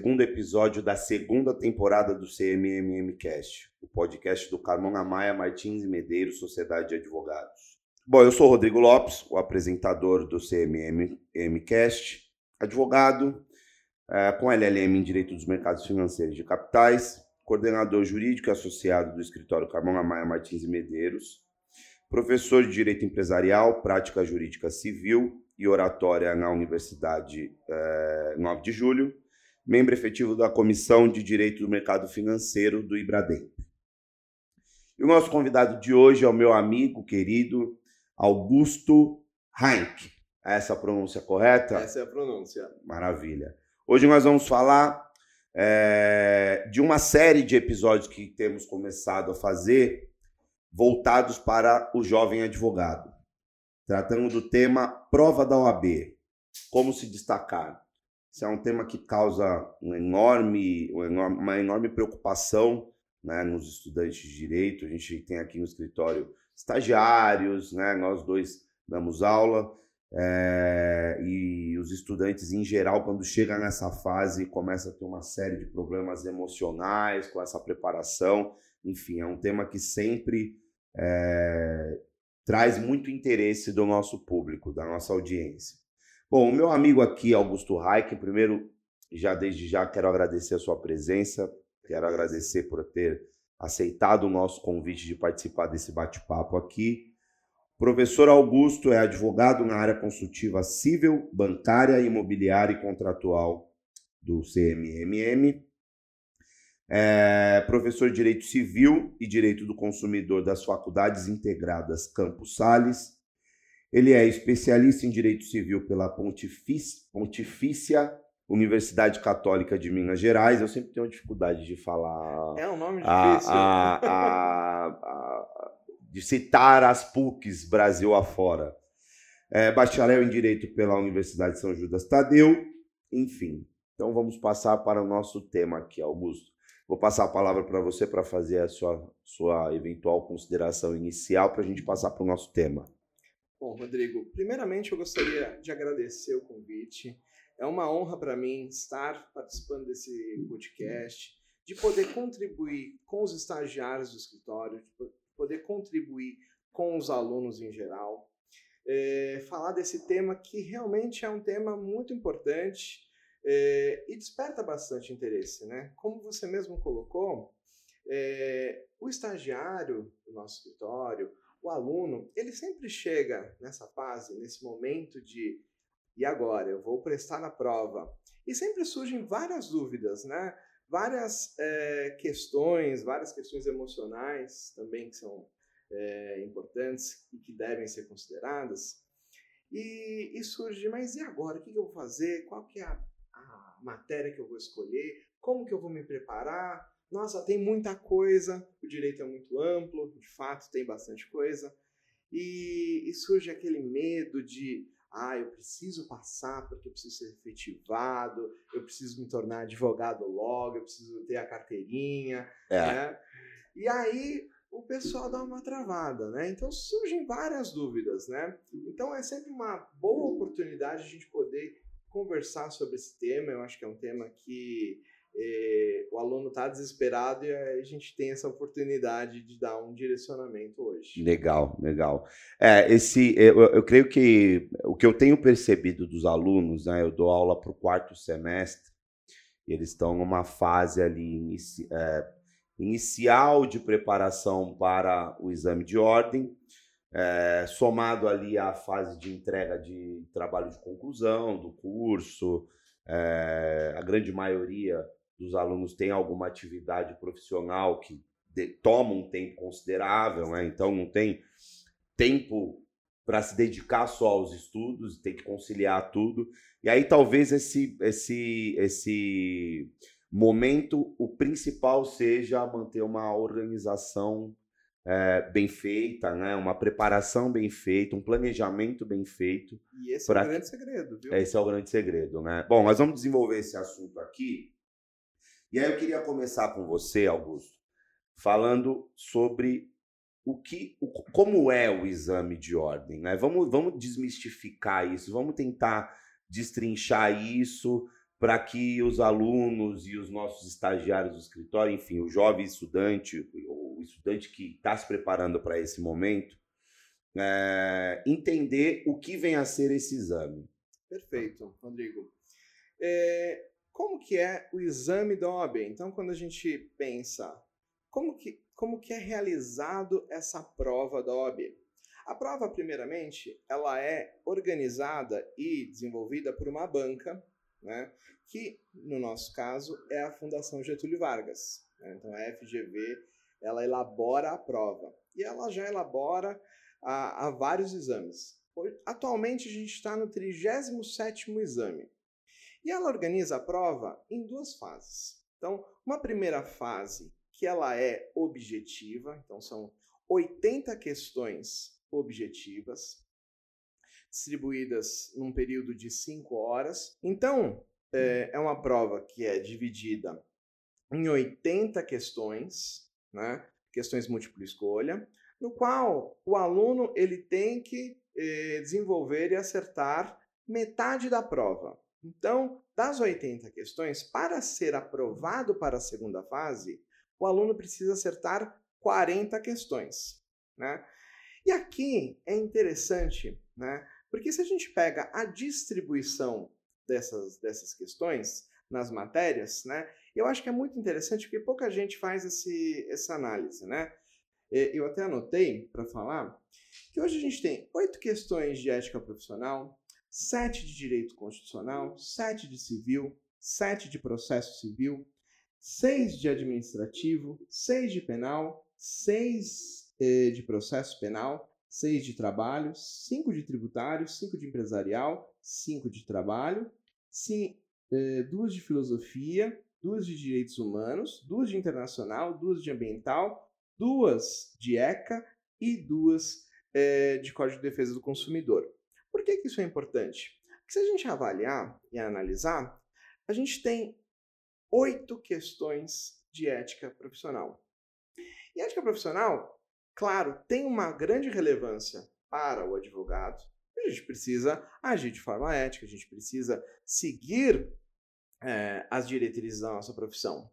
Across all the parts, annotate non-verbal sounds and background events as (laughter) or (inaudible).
segundo episódio da segunda temporada do CMMM Cast, o podcast do Carmona Maia Martins e Medeiros, Sociedade de Advogados. Bom, eu sou Rodrigo Lopes, o apresentador do CMMM Cast, advogado é, com LLM em Direito dos Mercados Financeiros de Capitais, coordenador jurídico e associado do escritório Carmona Maia Martins e Medeiros, professor de Direito Empresarial, Prática Jurídica Civil e Oratória na Universidade é, 9 de Julho, membro efetivo da Comissão de Direito do Mercado Financeiro do Ibradem. E o nosso convidado de hoje é o meu amigo querido Augusto Heinck. É essa a pronúncia correta? Essa é a pronúncia. Maravilha. Hoje nós vamos falar é, de uma série de episódios que temos começado a fazer voltados para o jovem advogado, tratando do tema prova da OAB, como se destacar. Isso é um tema que causa um enorme, uma enorme preocupação né, nos estudantes de direito. A gente tem aqui no escritório estagiários, né, nós dois damos aula, é, e os estudantes em geral, quando chegam nessa fase, começam a ter uma série de problemas emocionais com essa preparação. Enfim, é um tema que sempre é, traz muito interesse do nosso público, da nossa audiência. Bom, o meu amigo aqui, Augusto Reich, primeiro, já desde já quero agradecer a sua presença, quero agradecer por ter aceitado o nosso convite de participar desse bate-papo aqui. Professor Augusto é advogado na área consultiva civil, bancária, imobiliária e contratual do CMMM é professor de Direito Civil e Direito do Consumidor das Faculdades Integradas Campos Sales. Ele é especialista em Direito Civil pela Pontifícia Universidade Católica de Minas Gerais. Eu sempre tenho dificuldade de falar. É um nome difícil. A, a, a, de citar as PUCs Brasil afora. É bacharel em Direito pela Universidade de São Judas Tadeu. Enfim. Então vamos passar para o nosso tema aqui, Augusto. Vou passar a palavra para você para fazer a sua, sua eventual consideração inicial para a gente passar para o nosso tema. Bom, Rodrigo, primeiramente eu gostaria de agradecer o convite. É uma honra para mim estar participando desse podcast, de poder contribuir com os estagiários do escritório, de poder contribuir com os alunos em geral. É, falar desse tema que realmente é um tema muito importante é, e desperta bastante interesse, né? Como você mesmo colocou, é, o estagiário do nosso escritório, o aluno, ele sempre chega nessa fase, nesse momento de e agora eu vou prestar na prova e sempre surgem várias dúvidas, né? Várias é, questões, várias questões emocionais também que são é, importantes e que devem ser consideradas. E, e surge, mas e agora? O que eu vou fazer? Qual que é a matéria que eu vou escolher, como que eu vou me preparar. Nossa, tem muita coisa, o direito é muito amplo, de fato tem bastante coisa. E, e surge aquele medo de, ah, eu preciso passar porque eu preciso ser efetivado, eu preciso me tornar advogado logo, eu preciso ter a carteirinha, é. né? E aí o pessoal dá uma travada, né? Então surgem várias dúvidas, né? Então é sempre uma boa oportunidade a gente poder conversar sobre esse tema. Eu acho que é um tema que está desesperado e a gente tem essa oportunidade de dar um direcionamento hoje. Legal, legal. É, esse, eu, eu creio que o que eu tenho percebido dos alunos, né, eu dou aula para o quarto semestre, eles estão numa fase ali inici, é, inicial de preparação para o exame de ordem, é, somado ali à fase de entrega de trabalho de conclusão do curso, é, a grande maioria dos alunos tem alguma atividade profissional que de, toma um tempo considerável, né? então não tem tempo para se dedicar só aos estudos, tem que conciliar tudo. E aí talvez esse esse esse momento o principal seja manter uma organização é, bem feita, né? uma preparação bem feita, um planejamento bem feito. E esse é o grande segredo, viu? Esse é o grande segredo, né? Bom, nós vamos desenvolver esse assunto aqui. E aí eu queria começar com você, Augusto, falando sobre o que, o, como é o exame de ordem, né? Vamos, vamos desmistificar isso, vamos tentar destrinchar isso para que os alunos e os nossos estagiários do escritório, enfim, o jovem estudante, o estudante que está se preparando para esse momento, é, entender o que vem a ser esse exame. Perfeito, Rodrigo. É, como que é o exame da OAB? Então, quando a gente pensa, como que, como que é realizado essa prova da OAB? A prova, primeiramente, ela é organizada e desenvolvida por uma banca, né, que, no nosso caso, é a Fundação Getúlio Vargas. Né? Então, a FGV, ela elabora a prova. E ela já elabora a, a vários exames. Atualmente, a gente está no 37º exame. E ela organiza a prova em duas fases. Então, uma primeira fase que ela é objetiva, então são 80 questões objetivas, distribuídas num período de 5 horas. Então, é, é, uma prova que é dividida em 80 questões, né? questões múltipla escolha, no qual o aluno ele tem que eh, desenvolver e acertar metade da prova. Então, das 80 questões, para ser aprovado para a segunda fase, o aluno precisa acertar 40 questões. Né? E aqui é interessante, né? porque se a gente pega a distribuição dessas, dessas questões nas matérias, né? eu acho que é muito interessante porque pouca gente faz esse, essa análise. Né? Eu até anotei para falar que hoje a gente tem oito questões de ética profissional, sete de direito constitucional, sete de civil, sete de processo civil, seis de administrativo, seis de penal, seis eh, de processo penal, seis de trabalho, cinco de tributário, cinco de empresarial, cinco de trabalho, sim, eh, duas de filosofia, duas de direitos humanos, duas de internacional, duas de ambiental, duas de ECA e duas eh, de Código de Defesa do Consumidor. Por que, que isso é importante? Porque se a gente avaliar e analisar, a gente tem oito questões de ética profissional. E ética profissional, claro, tem uma grande relevância para o advogado. A gente precisa agir de forma ética, a gente precisa seguir é, as diretrizes da nossa profissão.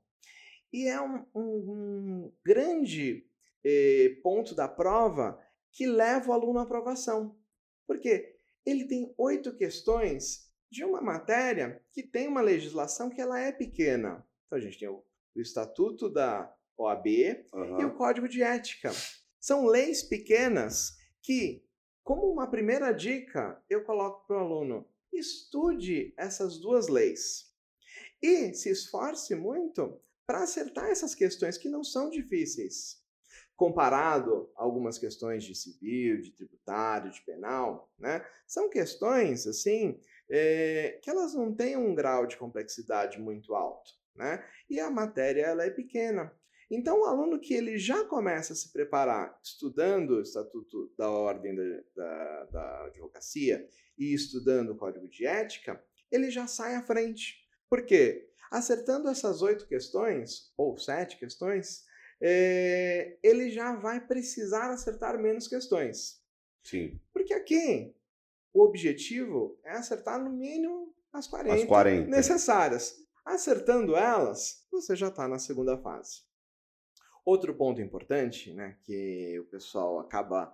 E é um, um, um grande eh, ponto da prova que leva o aluno à aprovação. Por quê? Ele tem oito questões de uma matéria que tem uma legislação que ela é pequena. Então a gente tem o, o Estatuto da OAB uhum. e o Código de Ética. São leis pequenas que, como uma primeira dica, eu coloco para o aluno: estude essas duas leis e se esforce muito para acertar essas questões que não são difíceis comparado a algumas questões de civil, de tributário, de penal, né? São questões, assim, é, que elas não têm um grau de complexidade muito alto, né? E a matéria, ela é pequena. Então, o aluno que ele já começa a se preparar estudando o Estatuto da Ordem da, da, da Advocacia e estudando o Código de Ética, ele já sai à frente. Por quê? Acertando essas oito questões, ou sete questões, é, ele já vai precisar acertar menos questões. Sim. Porque aqui o objetivo é acertar no mínimo as 40, as 40. necessárias. Acertando elas, você já está na segunda fase. Outro ponto importante, né, que o pessoal acaba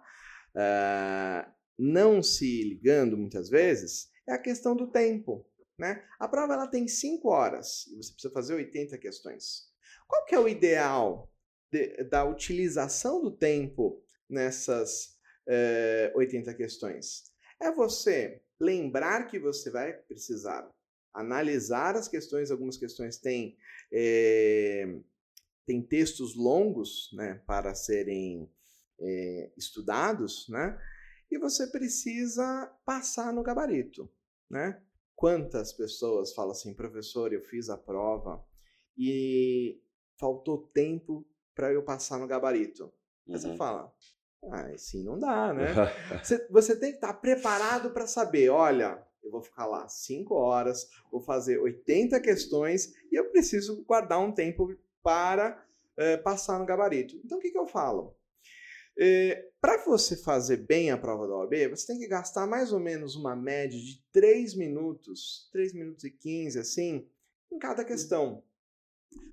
uh, não se ligando muitas vezes, é a questão do tempo. Né? A prova ela tem 5 horas e você precisa fazer 80 questões. Qual que é o ideal de, da utilização do tempo nessas é, eh, 80 questões? É você lembrar que você vai precisar analisar as questões, algumas questões têm, é, têm textos longos né, para serem é, estudados, né? E você precisa passar no gabarito, né? Quantas pessoas falam assim, professor, eu fiz a prova e faltou tempo para eu passar no gabarito. Aí você uhum. fala, ah, assim não dá, né? (laughs) você, você tem que estar tá preparado para saber, olha, eu vou ficar lá 5 horas, vou fazer 80 questões e eu preciso guardar um tempo para é, passar no gabarito. Então o que, que eu falo? É, Para você fazer bem a prova da OAB, você tem que gastar mais ou menos uma média de 3 minutos, 3 minutos e 15, assim, em cada questão.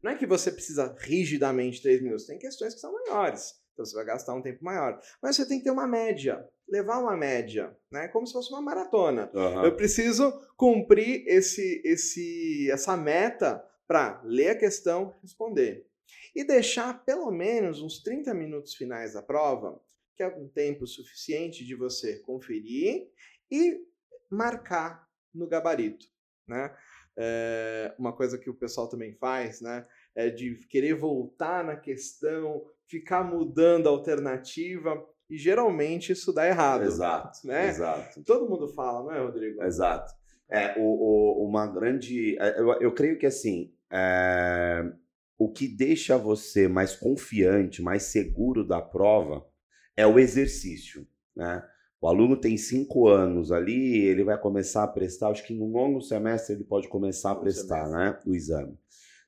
Não é que você precisa rigidamente 3 minutos, tem questões que são maiores. Então você vai gastar um tempo maior. Mas você tem que ter uma média, levar uma média, né? Como se fosse uma maratona. Aham. Eu preciso cumprir esse, esse, essa meta para ler a questão, responder. E deixar pelo menos uns 30 minutos finais da prova, que é um tempo suficiente de você conferir e marcar no gabarito. Né? É, uma coisa que o pessoal também faz, né? É de querer voltar na questão, ficar mudando a alternativa, e geralmente isso dá errado. Exato, né? exato. Todo mundo fala, não é, Rodrigo? Exato. É, o, o- uma grande. é, Eu, eu creio que assim. é, o que deixa você mais confiante, mais seguro da prova é o exercício. Né? O aluno tem cinco anos ali, ele vai começar a prestar, acho que no nono semestre ele pode começar a prestar semestre. né, o exame.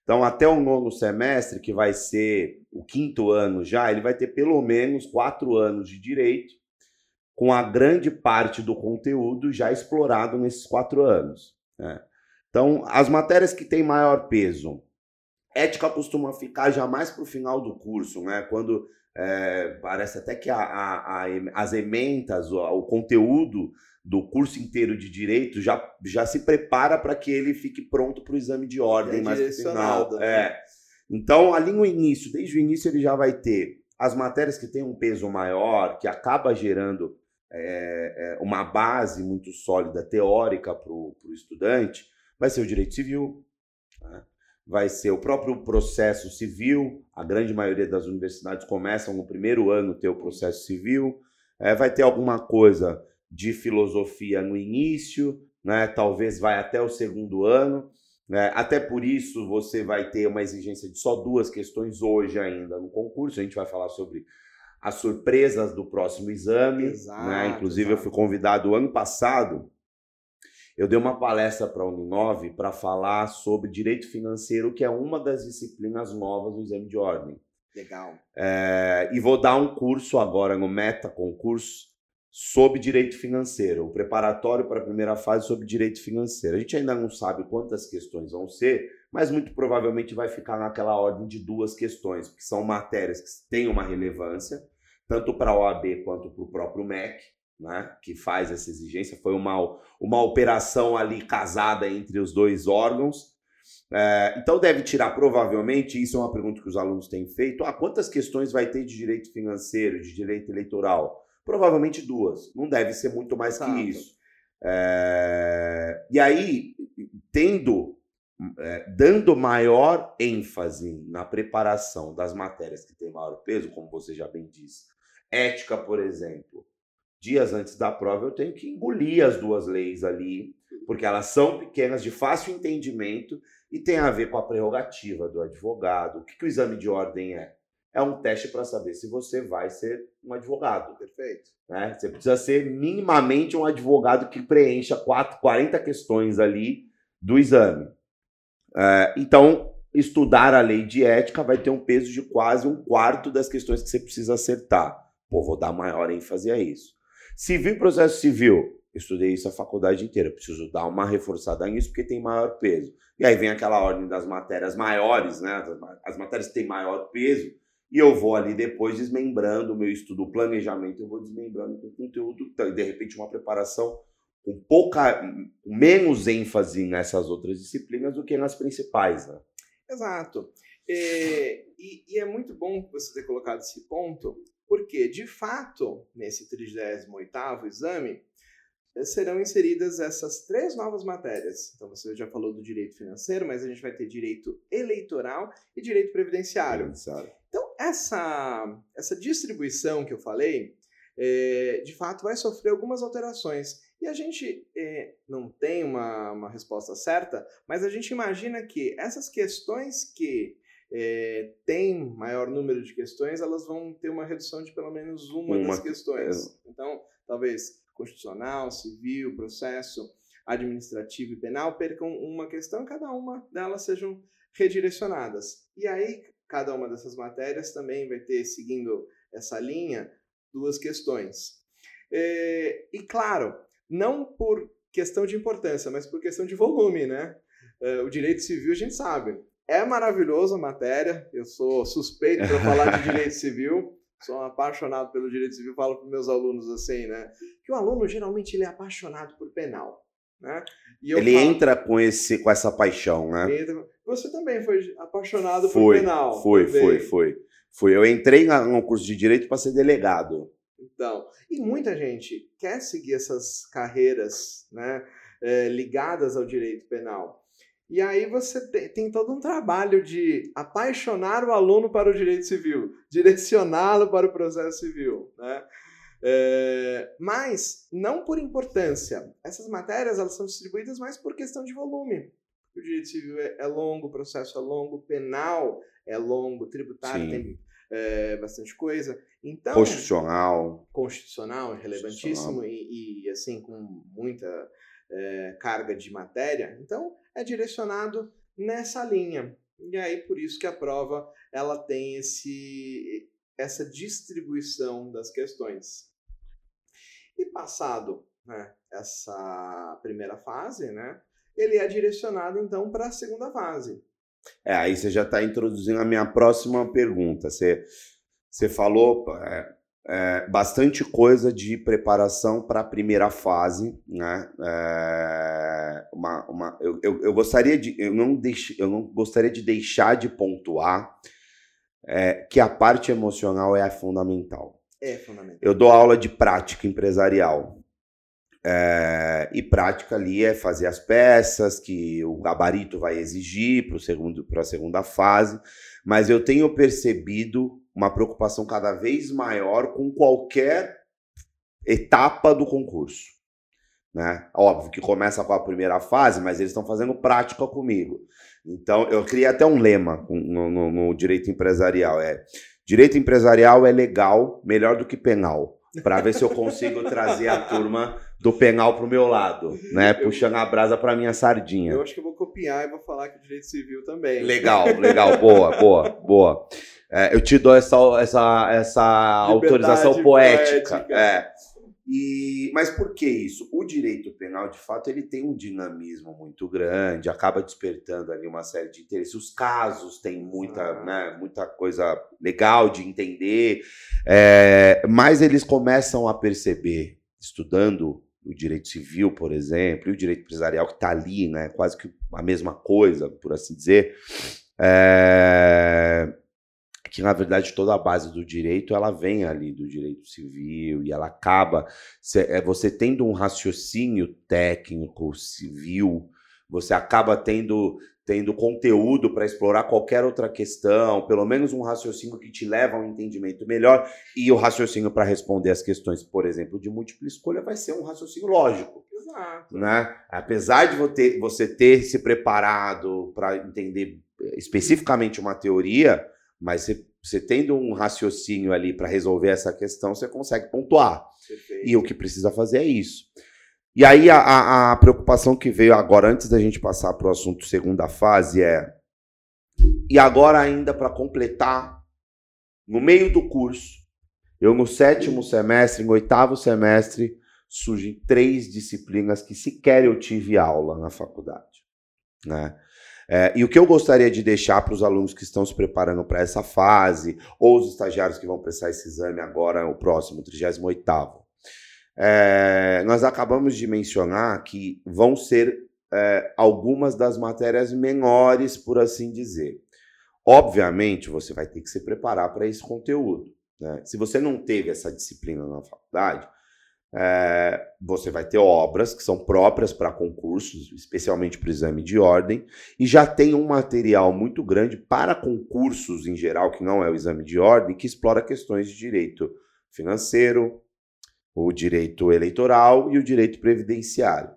Então, até o nono semestre, que vai ser o quinto ano já, ele vai ter pelo menos quatro anos de direito, com a grande parte do conteúdo já explorado nesses quatro anos. né? Então, as matérias que têm maior peso, ética costuma ficar já mais para o final do curso, né? Quando é, parece até que a- a- a as ementas, o, o conteúdo do curso inteiro de direito já, já se prepara para que ele fique pronto para o exame de ordem É mais final. né? É. Então, ali no início, desde o início, ele já vai ter as matérias que têm um peso maior, que acaba gerando é, é, uma base muito sólida teórica para o estudante, vai ser o direito civil, né? Vai ser o próprio processo civil. A grande maioria das universidades começam no primeiro ano ter o processo civil. É, vai ter alguma coisa de filosofia no início, né? talvez vai até o segundo ano. né? Até por isso você vai ter uma exigência de só duas questões hoje ainda no concurso. A gente vai falar sobre as surpresas do próximo exame. Exato, né? Inclusive, eu exato. fui convidado ano passado. Eu dei uma palestra para a Uninove para falar sobre direito financeiro, que é uma das disciplinas novas do exame de ordem. Legal. É, e vou dar um curso agora no Meta Concurso sobre direito financeiro, o preparatório para a primeira fase sobre direito financeiro. A gente ainda não sabe quantas questões vão ser, mas muito provavelmente vai ficar naquela ordem de duas questões, porque são matérias que têm uma relevância, tanto para a OAB quanto para o próprio MEC, né, que faz essa exigência. Foi uma, uma operação ali casada entre os dois órgãos. É, então deve tirar provavelmente, isso é uma pergunta que os alunos têm feito, ah, quantas questões vai ter de direito financeiro, de direito eleitoral? Provavelmente duas, não deve ser muito mais Exato. que isso. É, e aí, tendo, é, dando maior ênfase na preparação das matérias que têm maior peso, como você já bem disse, ética, por exemplo, dias antes da prova eu tenho que engolir as duas leis ali, porque elas são pequenas, de fácil entendimento e tem a ver com a prerrogativa do advogado. O que, que o exame de ordem é? É um teste para saber se você vai ser um advogado. Perfeito. Né? Você precisa ser minimamente um advogado que preencha quatro, 40 questões ali do exame. É, então, estudar a lei de ética vai ter um peso de quase um quarto das questões que você precisa acertar. Pô, vou dar maior ênfase a isso. Civil e processo civil. Estudei isso a faculdade inteira. Preciso dar uma reforçada nisso porque tem maior peso. E aí vem aquela ordem das matérias maiores, né? As ma- As matérias que têm maior peso. E eu vou ali depois desmembrando o meu estudo, o planejamento, eu vou desmembrando com conteúdo, então, de repente uma preparação com pouca, menos ênfase nessas outras disciplinas do que nas principais, né? Exato. É, e, e é muito bom você ter colocado esse ponto, porque, de fato, nesse 38º exame, eh, serão inseridas essas três novas matérias. Então, você já falou do direito financeiro, mas a gente vai ter direito eleitoral e direito previdenciário. Sabe? Então, essa, essa distribuição que eu falei, é, de fato, vai sofrer algumas alterações. E a gente é, não tem uma, uma resposta certa, mas a gente imagina que essas questões que é, têm maior número de questões, elas vão ter uma redução de pelo menos uma, Uma, das questões. Então, talvez constitucional, civil, processo administrativo e penal percam uma questão, cada uma delas sejam redirecionadas. E aí, cada uma dessas matérias também vai ter, seguindo essa linha, duas questões. É, e claro, não por questão de importância, mas por questão de volume, né? É, o direito civil a gente sabe. É maravilhoso a matéria, eu sou suspeito para falar de (laughs) direito civil, sou apaixonado pelo direito civil, falo para meus alunos assim, né? Que o aluno geralmente ele é apaixonado por penal. Né? ele falo, entra com, esse, com essa paixão, né? Você também foi apaixonado foi, por penal. Foi, também. foi, foi. Foi. Eu entrei no curso de direito para ser delegado. Então, e muita gente quer seguir essas carreiras né, é, ligadas ao direito penal. E aí você tem, todo um trabalho de apaixonar o aluno para o direito civil, (laughs) direcioná-lo para o processo civil. Né? É, mas não por importância. Essas matérias elas são distribuídas mais por questão de volume. O direito civil é, é longo, o processo é longo, penal é longo, tributário Sim. tem é, bastante coisa. Então, constitucional. Constitucional, relevantíssimo E, e, assim, com muita é, carga de matéria. Então, é direcionado nessa linha. E aí, por isso que a prova ela tem esse, essa distribuição das questões. E passado né, essa primeira fase, né, ele é direcionado então para a segunda fase. É, aí você já está introduzindo a minha próxima pergunta. Você, você falou é, é, bastante coisa de preparação para a primeira fase, né? É, uma, uma, eu, eu, eu, gostaria de eu não, deix, eu não gostaria de deixar de pontuar é, que a parte emocional é fundamental. É fundamental. Eu dou aula de prática empresarial. É, e prática ali é fazer as peças que o gabarito vai exigir para a segunda fase, mas eu tenho percebido uma preocupação cada vez maior com qualquer etapa do concurso. Né? Óbvio que começa com a primeira fase, mas eles estão fazendo prática comigo. Então, eu criei até um lema no, no, no direito empresarial: é direito empresarial é legal, melhor do que penal para ver se eu consigo (laughs) trazer a turma do penal pro meu lado, né? Puxando a brasa para minha sardinha. Eu acho que eu vou copiar e vou falar que o direito civil também. Legal, legal, boa, boa, boa. É, eu te dou essa, essa, essa autorização poética. poética. É. E, mas por que isso? O direito penal, de fato, ele tem um dinamismo muito grande, acaba despertando ali uma série de interesses. Os casos têm muita, ah. né, muita coisa legal de entender, é, mas eles começam a perceber, estudando o direito civil, por exemplo, e o direito empresarial que está ali, né, quase que a mesma coisa, por assim dizer, é, que na verdade toda a base do direito ela vem ali do direito civil e ela acaba é, você tendo um raciocínio técnico civil você acaba tendo tendo conteúdo para explorar qualquer outra questão, pelo menos um raciocínio que te leva a um entendimento melhor e o raciocínio para responder as questões, por exemplo, de múltipla escolha vai ser um raciocínio lógico. Exato. Né? Apesar de você ter se preparado para entender especificamente uma teoria, mas você, você tendo um raciocínio ali para resolver essa questão, você consegue pontuar. Perfeito. E o que precisa fazer é isso. E aí a, a, a preocupação que veio agora, antes da gente passar para o assunto segunda fase, é. E agora, ainda para completar, no meio do curso, eu no sétimo semestre, no oitavo semestre, surgem três disciplinas que sequer eu tive aula na faculdade. Né? É, e o que eu gostaria de deixar para os alunos que estão se preparando para essa fase, ou os estagiários que vão prestar esse exame agora, o próximo, 38 é, nós acabamos de mencionar que vão ser é, algumas das matérias menores, por assim dizer. Obviamente, você vai ter que se preparar para esse conteúdo. Né? Se você não teve essa disciplina na faculdade, é, você vai ter obras que são próprias para concursos, especialmente para o exame de ordem, e já tem um material muito grande para concursos em geral, que não é o exame de ordem, que explora questões de direito financeiro, o direito eleitoral e o direito previdenciário.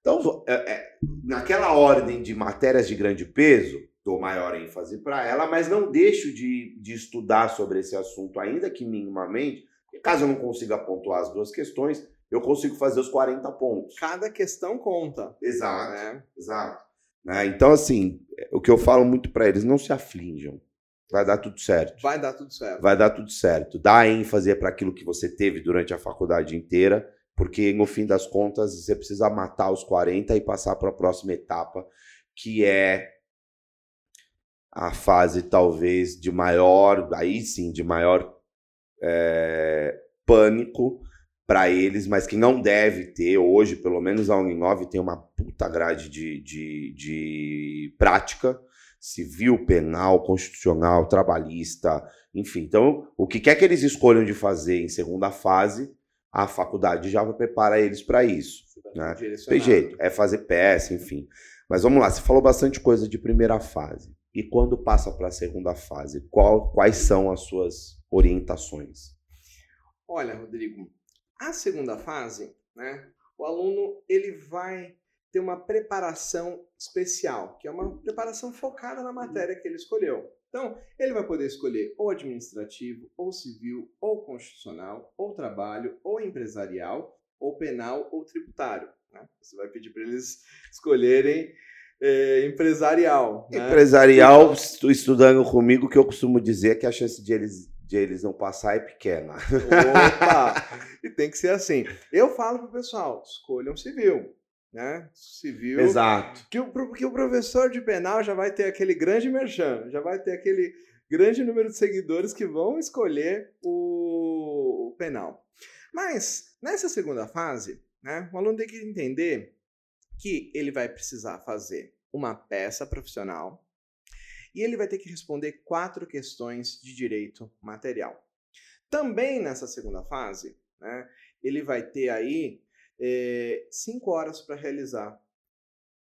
Então, é, é, naquela ordem de matérias de grande peso, dou maior ênfase para ela, mas não deixo de, de estudar sobre esse assunto, ainda que minimamente, Caso eu não consiga pontuar as duas questões, eu consigo fazer os 40 pontos. Cada questão conta. Exato, né? exato. Né? Então, assim, o que eu falo muito para eles, não se aflinjam. Vai dar tudo certo. Vai dar tudo certo. Vai dar tudo certo. Dá ênfase para aquilo que você teve durante a faculdade inteira, porque no fim das contas você precisa matar os 40 e passar para a próxima etapa, que é a fase talvez de maior, aí sim, de maior é, pânico para eles, mas que não deve ter hoje, pelo menos a Uninove tem uma puta grade de, de, de prática civil, penal, constitucional, trabalhista, enfim. Então, o que quer que eles escolham de fazer em segunda fase, a faculdade já prepara eles para isso. Né? Tem jeito, é fazer peça, enfim. Mas vamos lá, você falou bastante coisa de primeira fase. E quando passa para a segunda fase, qual, quais são as suas orientações? Olha, Rodrigo, a segunda fase, né, o aluno ele vai ter uma preparação especial, que é uma preparação focada na matéria que ele escolheu. Então, ele vai poder escolher ou administrativo, ou civil, ou constitucional, ou trabalho, ou empresarial, ou penal, ou tributário. Né? Você vai pedir para eles escolherem é, empresarial. Né? Empresarial, estudando comigo, que eu costumo dizer que a chance de eles de eles não passar é pequena. Opa! (laughs) e tem que ser assim. Eu falo pro pessoal, escolham civil. Né? Civil. Exato. Que o, que o professor de penal já vai ter aquele grande merchan, já vai ter aquele grande número de seguidores que vão escolher o, o penal. Mas, nessa segunda fase, né, o aluno tem que entender que ele vai precisar fazer uma peça profissional, e ele vai ter que responder quatro questões de direito material. Também nessa segunda fase, né, ele vai ter aí é, cinco horas para realizar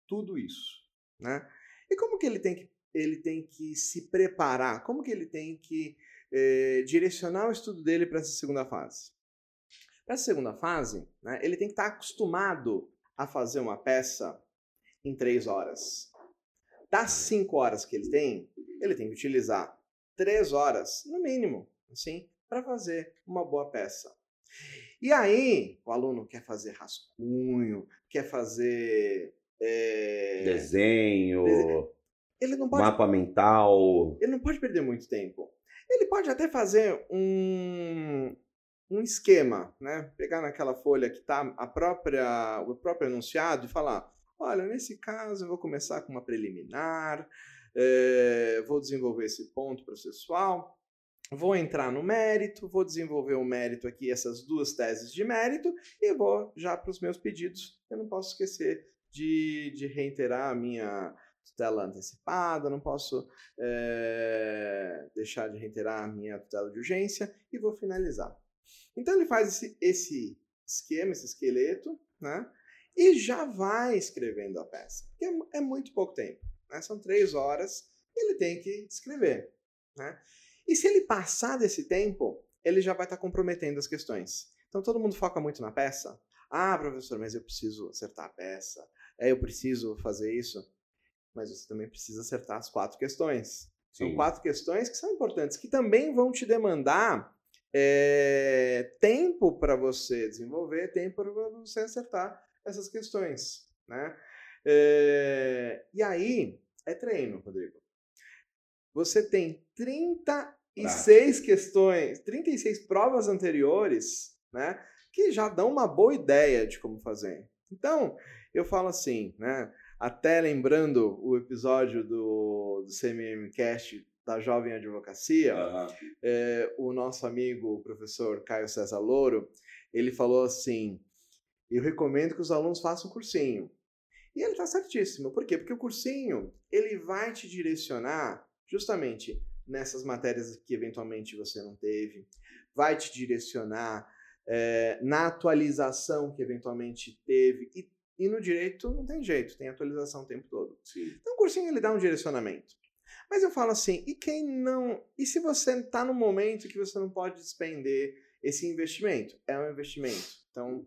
tudo isso. Né? E como que ele tem que, ele tem que se preparar? Como que ele tem que é, direcionar o estudo dele para essa segunda fase? Para essa segunda fase, né, ele tem que estar tá acostumado a fazer uma peça em três horas das cinco horas que ele tem, ele tem que utilizar três horas, no mínimo, assim, para fazer uma boa peça. E aí, o aluno quer fazer rascunho, quer fazer. É... Desenho, ele não pode, mapa mental. Ele não pode perder muito tempo. Ele pode até fazer um, um esquema, né? Pegar naquela folha que está a própria, o próprio enunciado e falar: Olha, nesse caso eu vou começar com uma preliminar, é, vou desenvolver esse ponto processual, vou entrar no mérito, vou desenvolver o mérito aqui, essas duas teses de mérito, e vou já para os meus pedidos. Eu não posso esquecer de, de reiterar a minha tutela antecipada, não posso é, deixar de reiterar a minha tutela de urgência e vou finalizar. Então ele faz esse, esse esquema, esse esqueleto, né? e já vai escrevendo a peça. É, é muito pouco tempo. Né? São três horas ele tem que escrever. Né? E se ele passar desse tempo, ele já vai estar comprometendo as questões. Então todo mundo foca muito na peça. Ah, professor, mas eu preciso acertar a peça. É, eu preciso fazer isso. Mas você também precisa acertar as quatro questões. Sim. São quatro questões que são importantes, que também vão te demandar é, tempo para você desenvolver, tempo para você acertar essas questões, né? É, e aí, é treino, Rodrigo. Você tem 36 ah. questões, 36 provas anteriores, né? Que já dão uma boa ideia de como fazer. Então, eu falo assim, né? Até lembrando o episódio do, do CMM Cast da Jovem Advocacia, uhum. é, o nosso amigo, o professor Caio César Louro, ele falou assim: eu recomendo que os alunos façam cursinho. E ele está certíssimo. Por quê? Porque o cursinho ele vai te direcionar justamente nessas matérias que eventualmente você não teve, vai te direcionar é, na atualização que eventualmente teve. E, e, no direito não tem jeito, tem atualização o tempo todo. Sim. Então o cursinho ele dá um direcionamento. Mas eu falo assim, e quem não. E se você está no momento que você não pode despender esse investimento? É um investimento. Então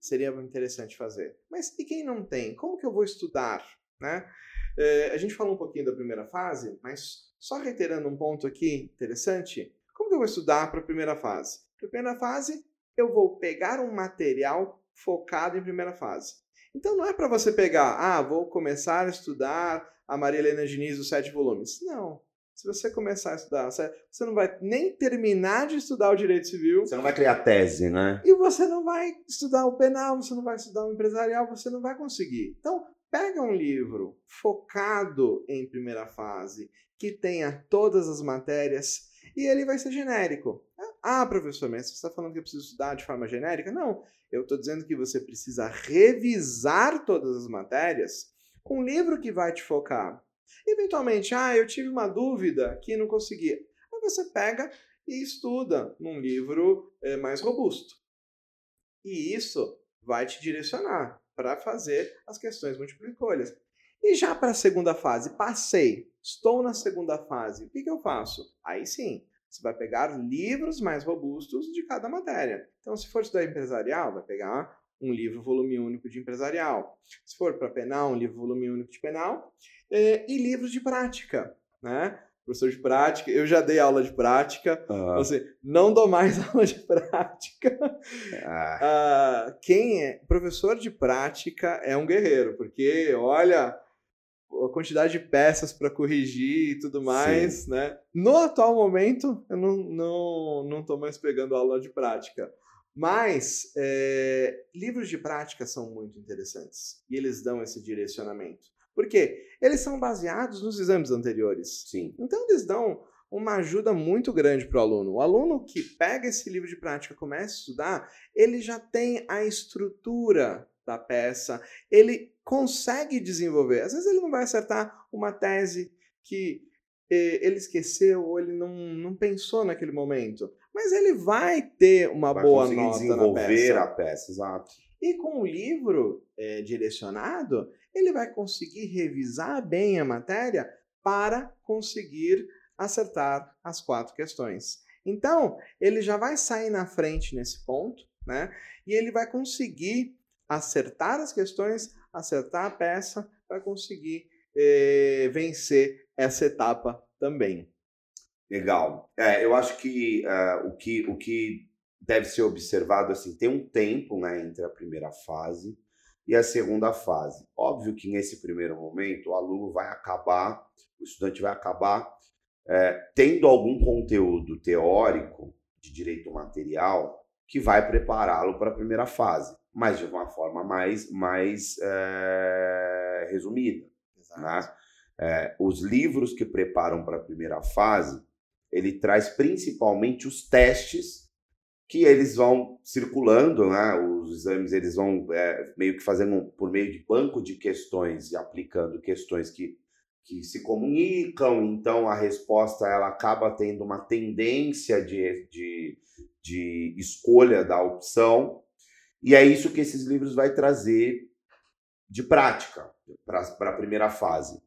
seria interessante fazer. Mas e quem não tem? Como que eu vou estudar? Né? É, a gente falou um pouquinho da primeira fase, mas só reiterando um ponto aqui interessante, como que eu vou estudar para a primeira fase? Para a primeira fase, eu vou pegar um material focado em primeira fase. Então não é para você pegar, ah, vou começar a estudar a Maria Helena Diniz, os sete volumes. Não. Se você começar a estudar, você não vai nem terminar de estudar o direito civil. Você não vai criar tese, né? E você não vai estudar o penal, você não vai estudar o empresarial, você não vai conseguir. Então, pega um livro focado em primeira fase, que tenha todas as matérias, e ele vai ser genérico. Ah, professor, mas você está falando que eu preciso estudar de forma genérica? Não. Eu estou dizendo que você precisa revisar todas as matérias com um livro que vai te focar. Eventualmente, ah, eu tive uma dúvida que não consegui. Aí você pega e estuda num livro é, mais robusto. E isso vai te direcionar para fazer as questões múltiplas escolhas. E já para a segunda fase, passei, estou na segunda fase, o que, que eu faço? Aí sim, você vai pegar livros mais robustos de cada matéria. Então, se for estudar empresarial, vai pegar um livro volume único de empresarial. Se for para penal, um livro volume único de penal. É, e livros de prática, né? Professor de prática, eu já dei aula de prática, uhum. assim, não dou mais (laughs) aula de prática. Ah. Ah, quem é professor de prática é um guerreiro, porque olha a quantidade de peças para corrigir e tudo mais, Sim. né? No atual momento, eu não, não, não tô mais pegando aula de prática. Mas é, livros de prática são muito interessantes e eles dão esse direcionamento. Por quê? Eles são baseados nos exames anteriores. Sim. Então eles dão uma ajuda muito grande para o aluno. O aluno que pega esse livro de prática e começa a estudar, ele já tem a estrutura da peça, ele consegue desenvolver. Às vezes ele não vai acertar uma tese que eh, ele esqueceu ou ele não, não pensou naquele momento mas ele vai ter uma vai boa nota desenvolver na peça. a peça, exato. E com o livro é, direcionado, ele vai conseguir revisar bem a matéria para conseguir acertar as quatro questões. Então, ele já vai sair na frente nesse ponto, né? E ele vai conseguir acertar as questões, acertar a peça, para conseguir eh, vencer essa etapa também. Legal. É, eu acho que, uh, o que o que deve ser observado assim tem um tempo né, entre a primeira fase e a segunda fase. Óbvio que nesse primeiro momento o aluno vai acabar, o estudante vai acabar é, tendo algum conteúdo teórico de direito material que vai prepará-lo para a primeira fase, mas de uma forma mais, mais é, resumida. Né? É, os livros que preparam para a primeira fase ele traz principalmente os testes que eles vão circulando, né? Os exames eles vão é, meio que fazendo por meio de banco de questões e aplicando questões que, que se comunicam. Então a resposta ela acaba tendo uma tendência de, de, de escolha da opção e é isso que esses livros vai trazer de prática para a primeira fase.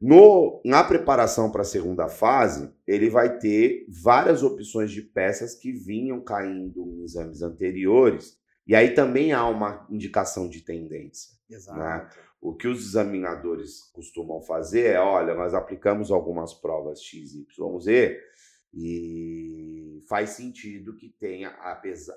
No, na preparação para a segunda fase, ele vai ter várias opções de peças que vinham caindo em exames anteriores, e aí também há uma indicação de tendência. Né? Exato. Né? O que os examinadores costumam fazer é: olha, nós aplicamos algumas provas X, Y, Z, e faz sentido que tenha,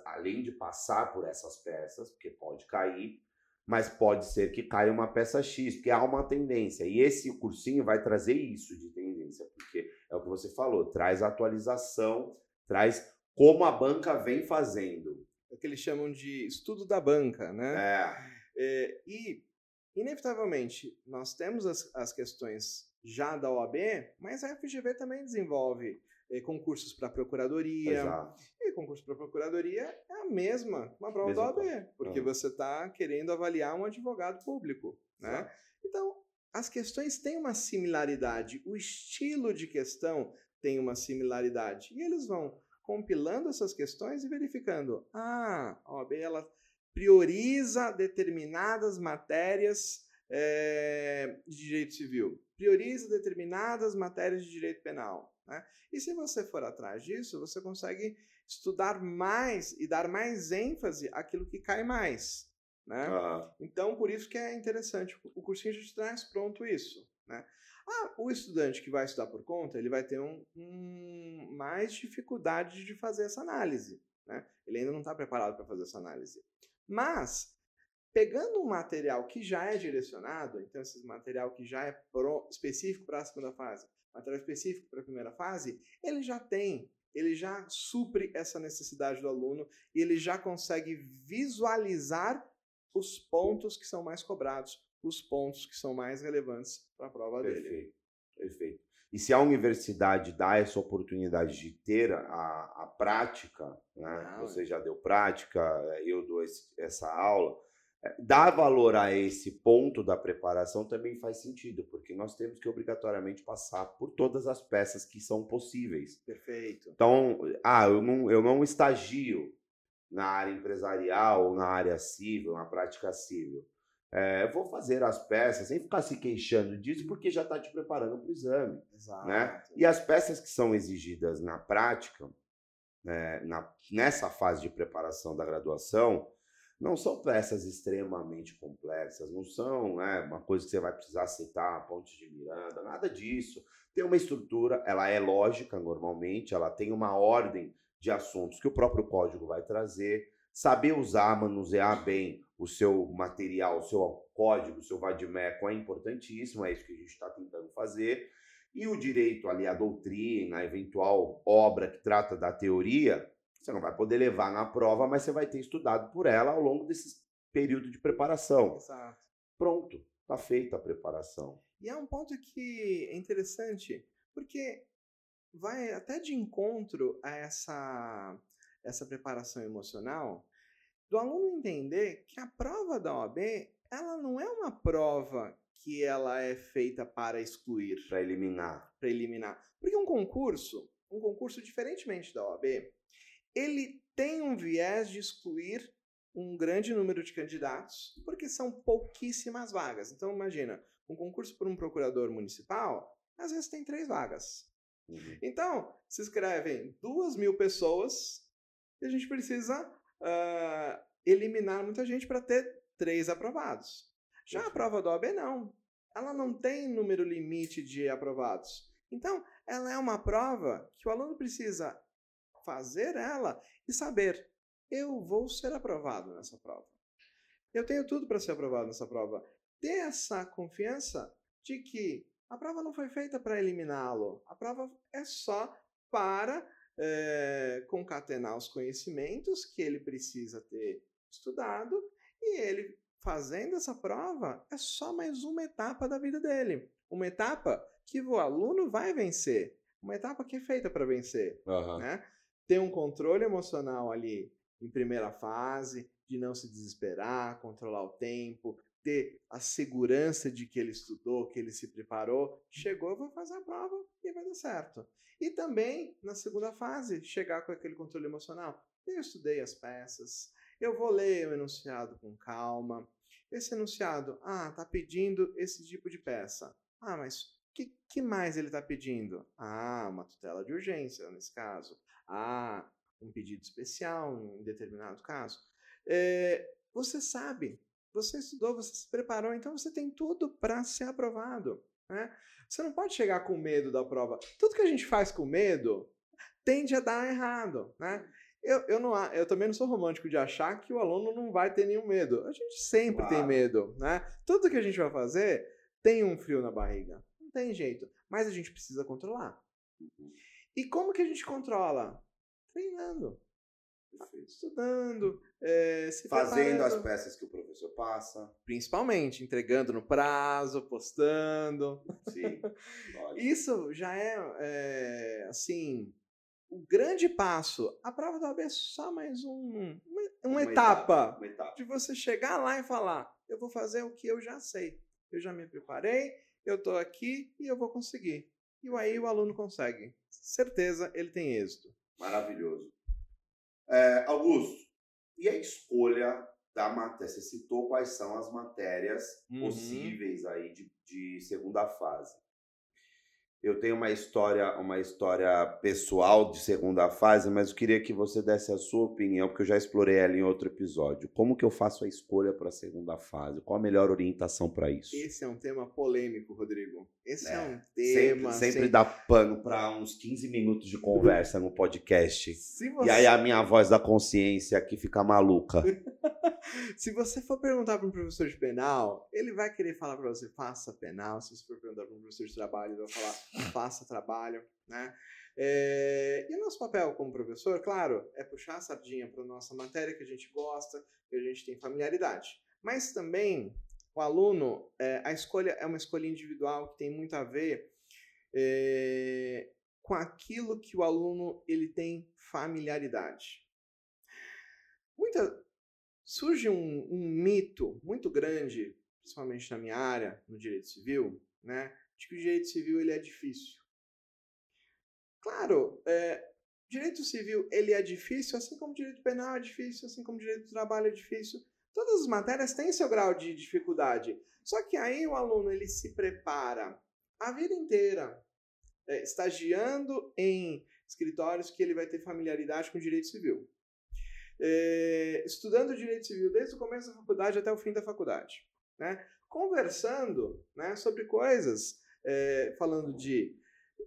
além de passar por essas peças, porque pode cair, mas pode ser que caia uma peça X, porque há uma tendência. E esse cursinho vai trazer isso de tendência, porque é o que você falou, traz atualização, traz como a banca vem fazendo. É o que eles chamam de estudo da banca, né? É. é e, inevitavelmente, nós temos as, as questões já da OAB, mas a FGV também desenvolve concursos para procuradoria. Exato. E concurso para procuradoria é a mesma, uma prova da OAB, porque uhum. você está querendo avaliar um advogado público, né? Então, as questões têm uma similaridade, o estilo de questão tem uma similaridade. E eles vão compilando essas questões e verificando. Ah, a OAB ela prioriza determinadas matérias é, de direito civil, prioriza determinadas matérias de direito penal. Né? E se você for atrás disso, você consegue estudar mais e dar mais ênfase àquilo que cai mais. Né? Uhum. Então, por isso que é interessante. O cursinho já te traz pronto isso. Né? Ah, o estudante que vai estudar por conta, ele vai ter um, um mais dificuldade de fazer essa análise. Né? Ele ainda não está preparado para fazer essa análise. Mas, pegando um material que já é direcionado, então esse material que já é pro, específico para a segunda fase, material específico para a primeira fase, ele já tem, ele já supre essa necessidade do aluno e ele já consegue visualizar os pontos que são mais cobrados, os pontos que são mais relevantes para a prova perfeito, dele. Perfeito, perfeito. E se a universidade dá essa oportunidade de ter a, a prática, né? Ah, você já deu prática, eu dou esse, essa aula, é, dar valor a esse ponto da preparação também faz sentido, porque nós temos que obrigatoriamente passar por todas as peças que são possíveis. Perfeito. Então, ah, eu não, eu não estagio na área empresarial ou na área civil, na prática civil. É, vou fazer as peças sem ficar se queixando disso, porque já está te preparando para o exame. Né? Exato. Né? E as peças que são exigidas na prática, né, na, nessa fase de preparação da graduação, não são peças extremamente complexas, não são né, uma coisa que você vai precisar aceitar ponte de Miranda, nada disso. Tem uma estrutura, ela é lógica normalmente, ela tem uma ordem de assuntos que o próprio código vai trazer. Saber usar, manusear bem o seu material, o seu código, o seu vadimeco é importantíssimo, é isso que a gente está tentando fazer. E o direito ali, a doutrina, a eventual obra que trata da teoria, você não vai poder levar na prova, mas você vai ter estudado por ela ao longo desse período de preparação. Exato. Pronto, está feita a preparação. E é um ponto que é interessante, porque vai até de encontro a essa, essa preparação emocional, do aluno entender que a prova da OAB, ela não é uma prova que ela é feita para excluir. Para eliminar. Para eliminar. Porque um concurso, um concurso diferentemente da OAB, ele tem um viés de excluir um grande número de candidatos, porque são pouquíssimas vagas. Então, imagina, um concurso por um procurador municipal, às vezes tem três vagas. Uhum. Então, se inscrevem duas mil pessoas e a gente precisa uh, eliminar muita gente para ter três aprovados. Já a prova do OAB, não. Ela não tem número limite de aprovados. Então, ela é uma prova que o aluno precisa fazer ela e saber: eu vou ser aprovado nessa prova. Eu tenho tudo para ser aprovado nessa prova. Ter essa confiança de que a prova não foi feita para eliminá-lo, a prova é só para é, concatenar os conhecimentos que ele precisa ter estudado e ele fazendo essa prova é só mais uma etapa da vida dele. Uma etapa que o aluno vai vencer. Uma etapa que é feita para vencer. Uhum. Né? Ter um controle emocional ali em primeira fase, de não se desesperar, controlar o tempo, ter a segurança de que ele estudou, que ele se preparou, chegou, vai fazer a prova e vai dar certo. E também, na segunda fase, chegar com aquele controle emocional. Eu estudei as peças, eu vou ler o enunciado com calma. Esse enunciado, ah, tá pedindo esse tipo de peça. Ah, mas o que, que mais ele está pedindo? Ah, uma tutela de urgência, nesse caso a um pedido especial em determinado caso. É, você sabe, você estudou, você se preparou, então você tem tudo para ser aprovado. Né? Você não pode chegar com medo da prova. Tudo que a gente faz com medo tende a dar errado. Né? Eu, eu, não, eu também não sou romântico de achar que o aluno não vai ter nenhum medo. A gente sempre claro. tem medo. Né? Tudo que a gente vai fazer tem um frio na barriga. Não tem jeito. Mas a gente precisa controlar. Uhum. E como que a gente controla? Treinando. Estudando, é, fazendo as peças que o professor passa. Principalmente, entregando no prazo, postando. Sim, (laughs) Isso já é, é, assim, o grande passo. A prova da OAB é só mais um, uma, uma, uma, etapa, etapa, uma etapa de você chegar lá e falar: eu vou fazer o que eu já sei. Eu já me preparei, eu estou aqui e eu vou conseguir. E aí o aluno consegue. Certeza, ele tem êxito. Maravilhoso. É, Augusto, e a escolha da matéria? Você citou quais são as matérias uhum. possíveis aí de, de segunda fase. Eu tenho uma história, uma história pessoal de segunda fase, mas eu queria que você desse a sua opinião, porque eu já explorei ela em outro episódio. Como que eu faço a escolha para a segunda fase? Qual a melhor orientação para isso? Esse é um tema polêmico, Rodrigo. Esse é, é um tema. Sempre, sempre, sempre... dá pano para uns 15 minutos de conversa no podcast. Você... E aí a minha voz da consciência aqui fica maluca. (laughs) (laughs) Se você for perguntar para um professor de penal, ele vai querer falar para você, faça penal. Se você for perguntar para um professor de trabalho, ele vai falar, faça trabalho, né? É, e o nosso papel como professor, claro, é puxar a sardinha para nossa matéria que a gente gosta, que a gente tem familiaridade. Mas também, o aluno, é, a escolha é uma escolha individual que tem muito a ver é, com aquilo que o aluno ele tem familiaridade. Muita, surge um, um mito muito grande, principalmente na minha área, no direito civil, né, de que o direito civil ele é difícil. Claro, é, direito civil ele é difícil, assim como direito penal é difícil, assim como direito do trabalho é difícil. Todas as matérias têm seu grau de dificuldade. Só que aí o aluno ele se prepara a vida inteira, é, estagiando em escritórios que ele vai ter familiaridade com direito civil é, estudando direito civil desde o começo da faculdade até o fim da faculdade, né? conversando né, sobre coisas, é, falando de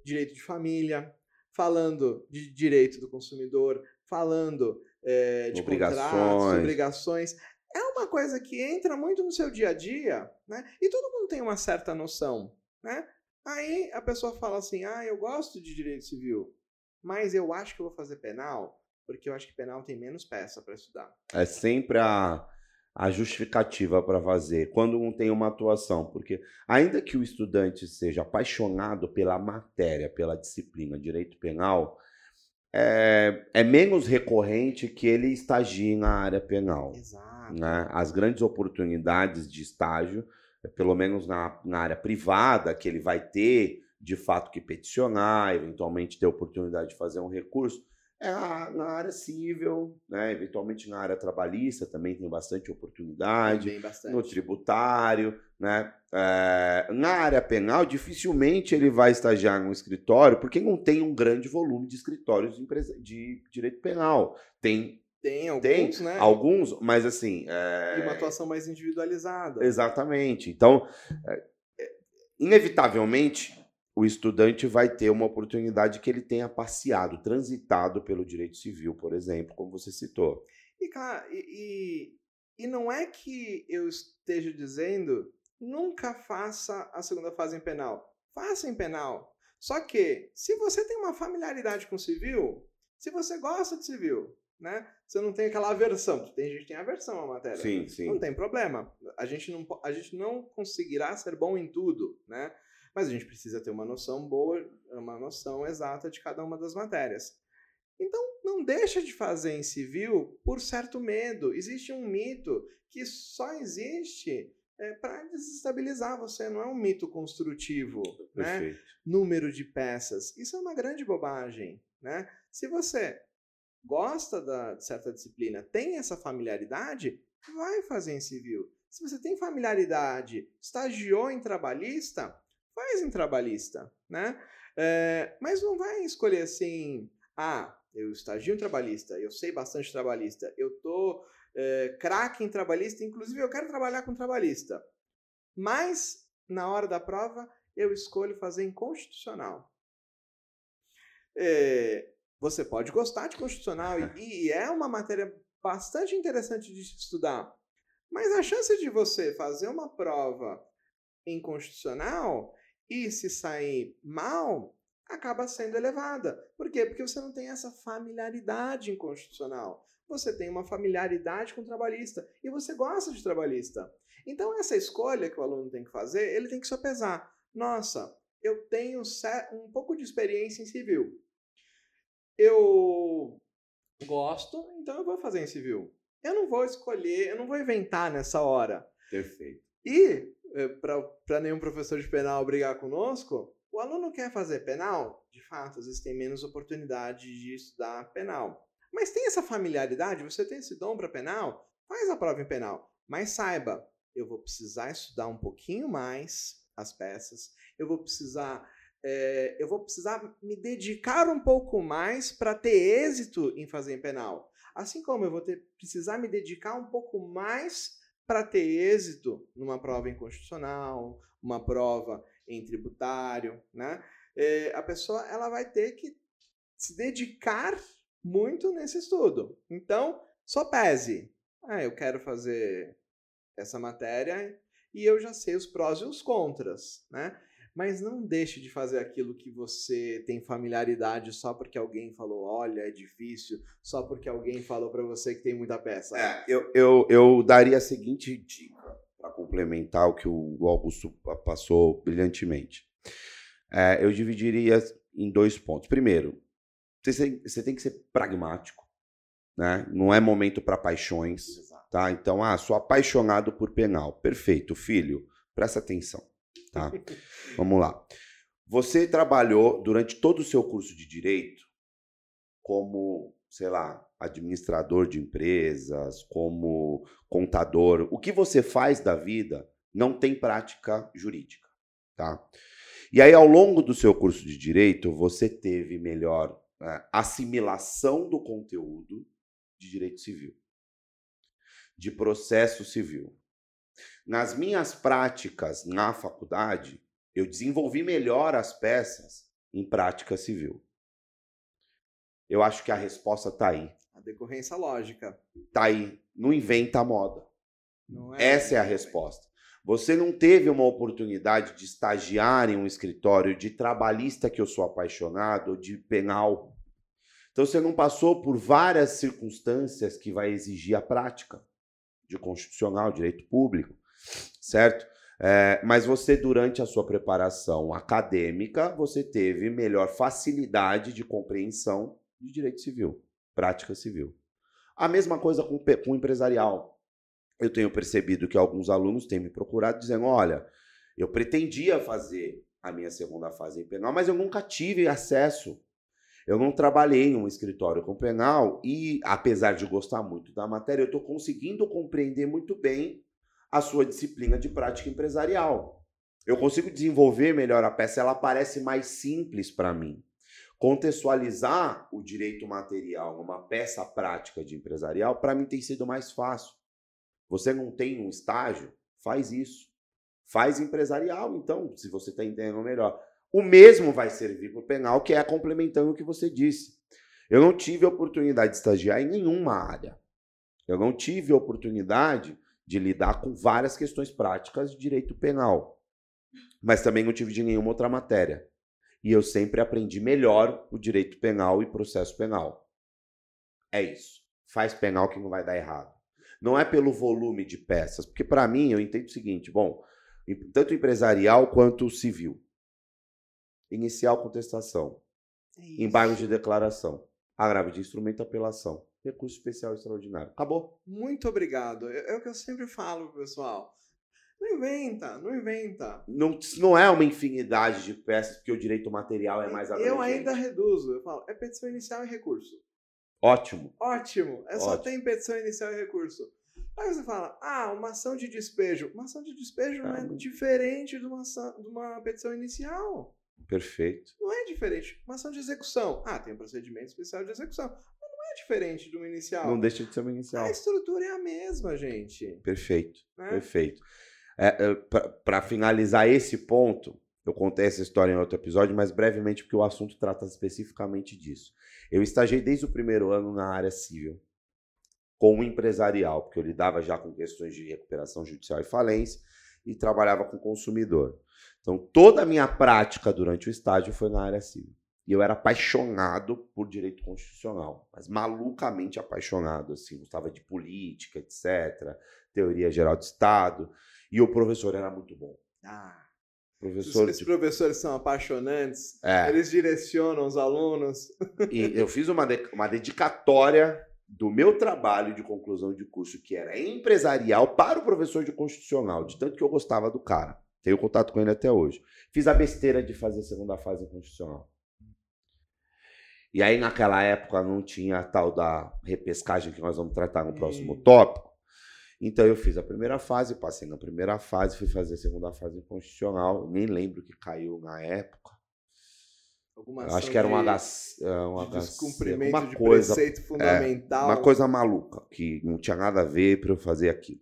direito de família, falando de direito do consumidor, falando é, de obrigações. contratos, obrigações. É uma coisa que entra muito no seu dia a dia, né? E todo mundo tem uma certa noção, né? Aí a pessoa fala assim: ah, eu gosto de direito civil, mas eu acho que eu vou fazer penal porque eu acho que penal tem menos peça para estudar. É sempre a, a justificativa para fazer, quando não tem uma atuação, porque ainda que o estudante seja apaixonado pela matéria, pela disciplina direito penal, é, é menos recorrente que ele estagie na área penal. Exato. Né? As grandes oportunidades de estágio, pelo menos na, na área privada, que ele vai ter de fato que peticionar, eventualmente ter oportunidade de fazer um recurso, é na área civil, né? eventualmente na área trabalhista também tem bastante oportunidade, bastante. no tributário, né? É, na área penal, dificilmente ele vai estagiar num escritório, porque não tem um grande volume de escritórios de, de direito penal. Tem tem alguns, tem né? Alguns, mas assim. É... E uma atuação mais individualizada. Exatamente. Então, é, inevitavelmente, o estudante vai ter uma oportunidade que ele tenha passeado, transitado pelo direito civil, por exemplo, como você citou. E, claro, e, e, e não é que eu esteja dizendo nunca faça a segunda fase em penal. Faça em penal. Só que, se você tem uma familiaridade com civil, se você gosta de civil, né? Você não tem aquela aversão. Tem gente que tem aversão à matéria. Sim, sim. Não tem problema. A gente não, a gente não conseguirá ser bom em tudo, né? Mas a gente precisa ter uma noção boa, uma noção exata de cada uma das matérias. Então, não deixa de fazer em civil por certo medo. Existe um mito que só existe é, para desestabilizar você, não é um mito construtivo. Né? Número de peças. Isso é uma grande bobagem. Né? Se você gosta da, de certa disciplina, tem essa familiaridade, vai fazer em civil. Se você tem familiaridade, estagiou em trabalhista, faz em trabalhista, né? É, mas não vai escolher assim, ah, eu estagio em trabalhista, eu sei bastante trabalhista, eu tô é, craque em trabalhista, inclusive eu quero trabalhar com trabalhista. Mas, na hora da prova, eu escolho fazer em constitucional. É, você pode gostar de constitucional e, (laughs) e é uma matéria bastante interessante de estudar. Mas a chance de você fazer uma prova em constitucional e se sair mal, acaba sendo elevada. Por quê? Porque você não tem essa familiaridade inconstitucional. Você tem uma familiaridade com o trabalhista e você gosta de trabalhista. Então, essa escolha que o aluno tem que fazer, ele tem que sopesar. Nossa, eu tenho um pouco de experiência em civil. Eu gosto, então eu vou fazer em civil. Eu não vou escolher, eu não vou inventar nessa hora. Perfeito. E para nenhum professor de penal brigar conosco, o aluno quer fazer penal, de fato, às vezes tem menos oportunidade de estudar penal. Mas tem essa familiaridade, você tem esse dom para penal, faz a prova em penal. Mas saiba, eu vou precisar estudar um pouquinho mais as peças, eu vou precisar, é, eu vou precisar me dedicar um pouco mais para ter êxito em fazer em penal. Assim como eu vou ter, precisar me dedicar um pouco mais para ter êxito numa prova inconstitucional, uma prova em tributário, né? É, a pessoa ela vai ter que se dedicar muito nesse estudo. Então, só pese. Ah, eu quero fazer essa matéria e eu já sei os prós e os contras, né? Mas não deixe de fazer aquilo que você tem familiaridade só porque alguém falou, olha, é difícil, só porque alguém falou para você que tem muita peça. É, eu, eu, eu daria a seguinte dica para complementar o que o Augusto passou brilhantemente. É, eu dividiria em dois pontos. Primeiro, você tem, você tem que ser pragmático, né? Não é momento para paixões, Exato. tá? Então, ah, sou apaixonado por penal. Perfeito, filho, presta atenção, tá? Vamos lá. Você trabalhou durante todo o seu curso de direito como, sei lá, administrador de empresas, como contador. O que você faz da vida não tem prática jurídica, tá? E aí, ao longo do seu curso de direito, você teve melhor né, assimilação do conteúdo de direito civil, de processo civil. Nas minhas práticas na faculdade, eu desenvolvi melhor as peças em prática civil. Eu acho que a resposta está aí. A decorrência lógica. Está aí. Não inventa a moda. É Essa é a resposta. Você não teve uma oportunidade de estagiar em um escritório de trabalhista que eu sou apaixonado, ou de penal. Então você não passou por várias circunstâncias que vai exigir a prática de constitucional, direito público, certo? É, mas você, durante a sua preparação acadêmica, você teve melhor facilidade de compreensão de direito civil, prática civil. A mesma coisa com, com o empresarial. Eu tenho percebido que alguns alunos têm me procurado dizendo: olha, eu pretendia fazer a minha segunda fase em penal, mas eu nunca tive acesso. Eu não trabalhei em um escritório com penal e, apesar de gostar muito da matéria, eu estou conseguindo compreender muito bem a sua disciplina de prática empresarial. Eu consigo desenvolver melhor a peça, ela parece mais simples para mim. Contextualizar o direito material numa peça prática de empresarial, para mim tem sido mais fácil. Você não tem um estágio? Faz isso. Faz empresarial, então, se você está entendendo melhor. O mesmo vai servir para o penal, que é complementando o que você disse. Eu não tive oportunidade de estagiar em nenhuma área. Eu não tive oportunidade de lidar com várias questões práticas de direito penal, mas também não tive de nenhuma outra matéria. E eu sempre aprendi melhor o direito penal e processo penal. É isso. Faz penal que não vai dar errado. Não é pelo volume de peças, porque para mim eu entendo o seguinte, bom, tanto empresarial quanto civil. Inicial contestação, é embargo de declaração, agravo de instrumento apelação recurso especial extraordinário. Acabou. Muito obrigado. É, é o que eu sempre falo, pessoal. Não inventa, não inventa. Não, não é uma infinidade de peças, porque o direito material é mais abrangente. Eu ainda reduzo. Eu falo, é petição inicial e recurso. Ótimo. Ótimo. É Ótimo. só tem petição inicial e recurso. Aí você fala, ah, uma ação de despejo. Uma ação de despejo não é diferente de uma, ação, de uma petição inicial. Perfeito. Não é diferente. Uma ação de execução. Ah, tem um procedimento especial de execução é diferente do inicial. Não deixa de ser um inicial. A estrutura é a mesma, gente. Perfeito, né? perfeito. É, é, Para finalizar esse ponto, eu contei essa história em outro episódio, mas brevemente, porque o assunto trata especificamente disso. Eu estagiei desde o primeiro ano na área civil, com o empresarial, porque eu lidava já com questões de recuperação judicial e falência e trabalhava com consumidor. Então, toda a minha prática durante o estágio foi na área civil. E eu era apaixonado por direito constitucional, mas malucamente apaixonado, assim, gostava de política, etc., teoria geral de Estado, e o professor era muito bom. Ah, professor de... professores são apaixonantes, é. eles direcionam os alunos. E eu fiz uma, de... uma dedicatória do meu trabalho de conclusão de curso, que era empresarial, para o professor de constitucional, de tanto que eu gostava do cara. Tenho contato com ele até hoje. Fiz a besteira de fazer a segunda fase constitucional. E aí, naquela época, não tinha a tal da repescagem que nós vamos tratar no próximo hum. tópico. Então, eu fiz a primeira fase, passei na primeira fase, fui fazer a segunda fase constitucional. Nem lembro que caiu na época. Alguma eu acho que era um, H, é, um de descumprimento uma de coisa, preceito fundamental. É, uma coisa maluca, que não tinha nada a ver para eu fazer aquilo.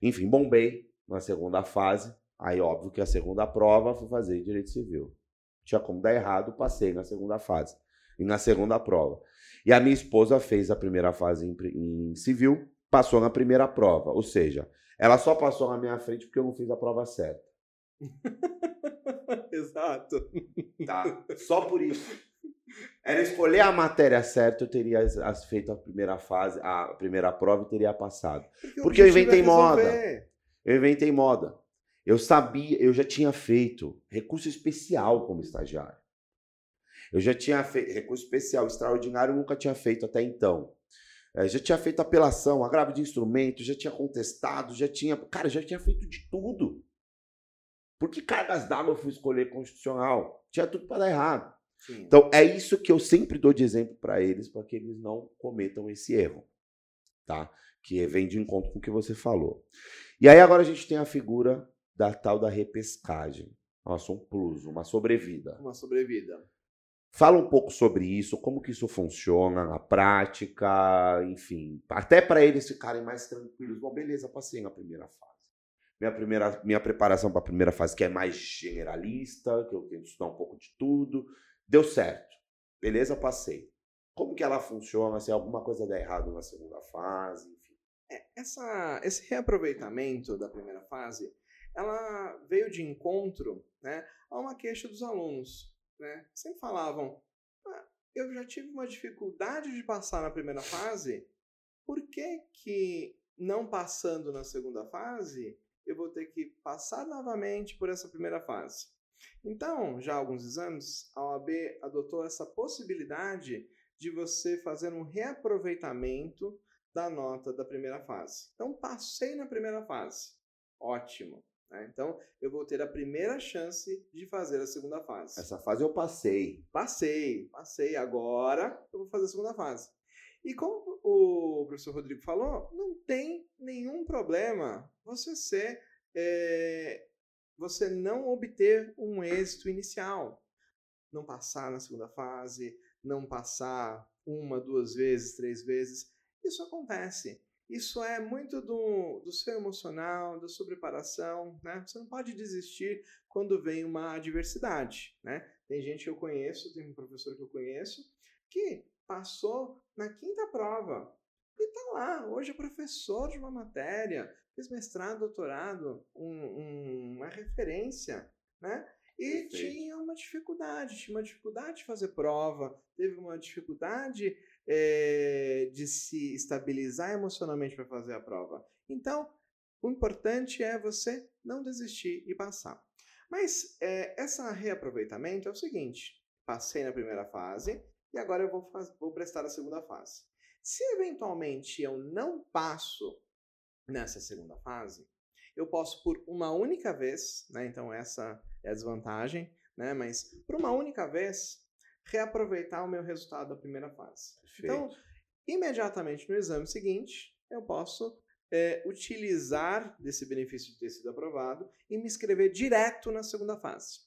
Enfim, bombei na segunda fase. Aí, óbvio que a segunda prova fui fazer direito civil. Tinha como dar errado, passei na segunda fase e na segunda prova. E a minha esposa fez a primeira fase em, em civil, passou na primeira prova. Ou seja, ela só passou na minha frente porque eu não fiz a prova certa. (laughs) Exato. Tá? Só por isso. Era escolher a matéria certa, eu teria feito a primeira fase, a primeira prova e teria passado. Porque, porque eu inventei é moda. Eu inventei moda. Eu sabia, eu já tinha feito recurso especial como estagiário. Eu já tinha feito recurso especial, extraordinário, nunca tinha feito até então. É, já tinha feito apelação, agravo de instrumento, já tinha contestado, já tinha. Cara, já tinha feito de tudo. Por que cargas d'água eu fui escolher constitucional? Tinha tudo para dar errado. Sim. Então, é isso que eu sempre dou de exemplo para eles, para que eles não cometam esse erro. Tá? Que vem de encontro com o que você falou. E aí, agora a gente tem a figura da tal da repescagem. Nossa, um plus, uma sobrevida. Uma sobrevida. Fala um pouco sobre isso, como que isso funciona na prática, enfim, até para eles ficarem mais tranquilos. Bom, beleza, passei na primeira fase. Minha, primeira, minha preparação para a primeira fase, que é mais generalista, que eu tenho que estudar um pouco de tudo, deu certo. Beleza, passei. Como que ela funciona? Se alguma coisa der errado na segunda fase, enfim. É, essa, esse reaproveitamento da primeira fase, ela veio de encontro né, a uma queixa dos alunos né, sempre falavam: ah, eu já tive uma dificuldade de passar na primeira fase, por que, que não passando na segunda fase eu vou ter que passar novamente por essa primeira fase? Então, já há alguns exames, a OAB adotou essa possibilidade de você fazer um reaproveitamento da nota da primeira fase. Então, passei na primeira fase. Ótimo. Né? Então, eu vou ter a primeira chance de fazer a segunda fase. Essa fase eu passei. Passei, passei. Agora eu vou fazer a segunda fase. E como o professor Rodrigo falou, não tem nenhum problema você ser, é, você não obter um êxito inicial, não passar na segunda fase, não passar uma, duas vezes, três vezes. Isso acontece. Isso é muito do, do seu emocional, da sua preparação, né? Você não pode desistir quando vem uma adversidade, né? Tem gente que eu conheço, tem um professor que eu conheço, que passou na quinta prova e tá lá, hoje é professor de uma matéria, fez mestrado, doutorado, um, um, uma referência, né? E Perfeito. tinha uma dificuldade, tinha uma dificuldade de fazer prova, teve uma dificuldade é, de se estabilizar emocionalmente para fazer a prova. Então, o importante é você não desistir e passar. Mas é, essa reaproveitamento é o seguinte: passei na primeira fase e agora eu vou, faz, vou prestar a segunda fase. Se eventualmente eu não passo nessa segunda fase, eu posso por uma única vez, né, então essa é a desvantagem, né, mas por uma única vez reaproveitar o meu resultado da primeira fase. Perfeito. Então, imediatamente no exame seguinte, eu posso é, utilizar desse benefício de ter sido aprovado e me inscrever direto na segunda fase.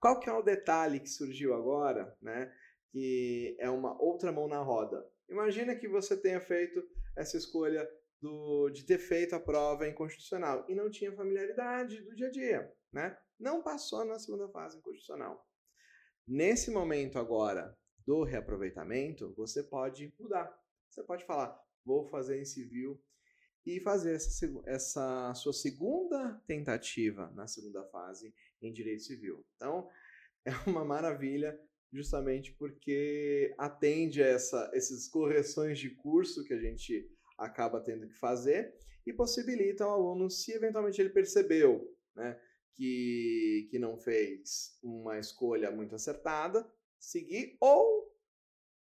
Qual que é o detalhe que surgiu agora, né? Que é uma outra mão na roda. Imagina que você tenha feito essa escolha do, de ter feito a prova inconstitucional e não tinha familiaridade do dia a dia, né? Não passou na segunda fase inconstitucional. Nesse momento agora do reaproveitamento, você pode mudar. Você pode falar, vou fazer em civil e fazer essa, essa sua segunda tentativa na segunda fase em direito civil. Então, (laughs) é uma maravilha justamente porque atende a essa, essas correções de curso que a gente acaba tendo que fazer e possibilita ao aluno, se eventualmente ele percebeu, né, que, que não fez uma escolha muito acertada, seguir, ou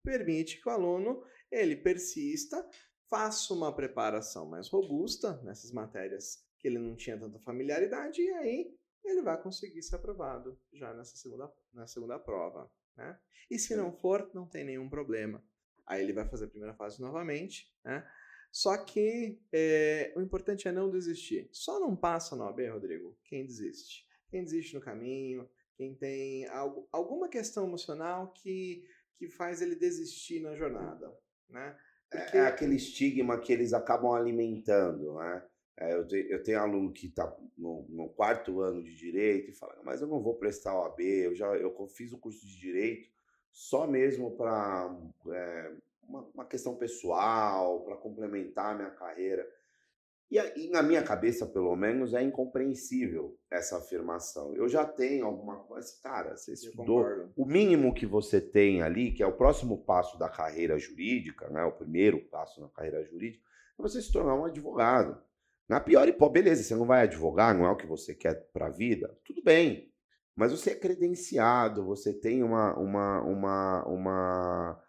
permite que o aluno ele persista, faça uma preparação mais robusta nessas matérias que ele não tinha tanta familiaridade, e aí ele vai conseguir ser aprovado já nessa segunda, na segunda prova. Né? E se não for, não tem nenhum problema. Aí ele vai fazer a primeira fase novamente, né? Só que é, o importante é não desistir. Só não passa no AB, Rodrigo, quem desiste. Quem desiste no caminho, quem tem algo, alguma questão emocional que, que faz ele desistir na jornada. Né? É, Porque... É aquele estigma que eles acabam alimentando, né? É, eu, te, eu, tenho aluno que está no, no, quarto ano de direito e fala, mas eu não vou prestar o AB, eu já eu fiz o curso de direito só mesmo para é, uma, uma questão pessoal, para complementar a minha carreira. E, e, na minha cabeça, pelo menos, é incompreensível essa afirmação. Eu já tenho alguma coisa, cara, você estudou. O mínimo que você tem ali, que é o próximo passo da carreira jurídica, né, o primeiro passo na carreira jurídica, é você se tornar um advogado. Na pior hipótese, beleza, você não vai advogar, não é o que você quer para a vida, tudo bem. Mas você é credenciado, você tem uma, uma, uma, uma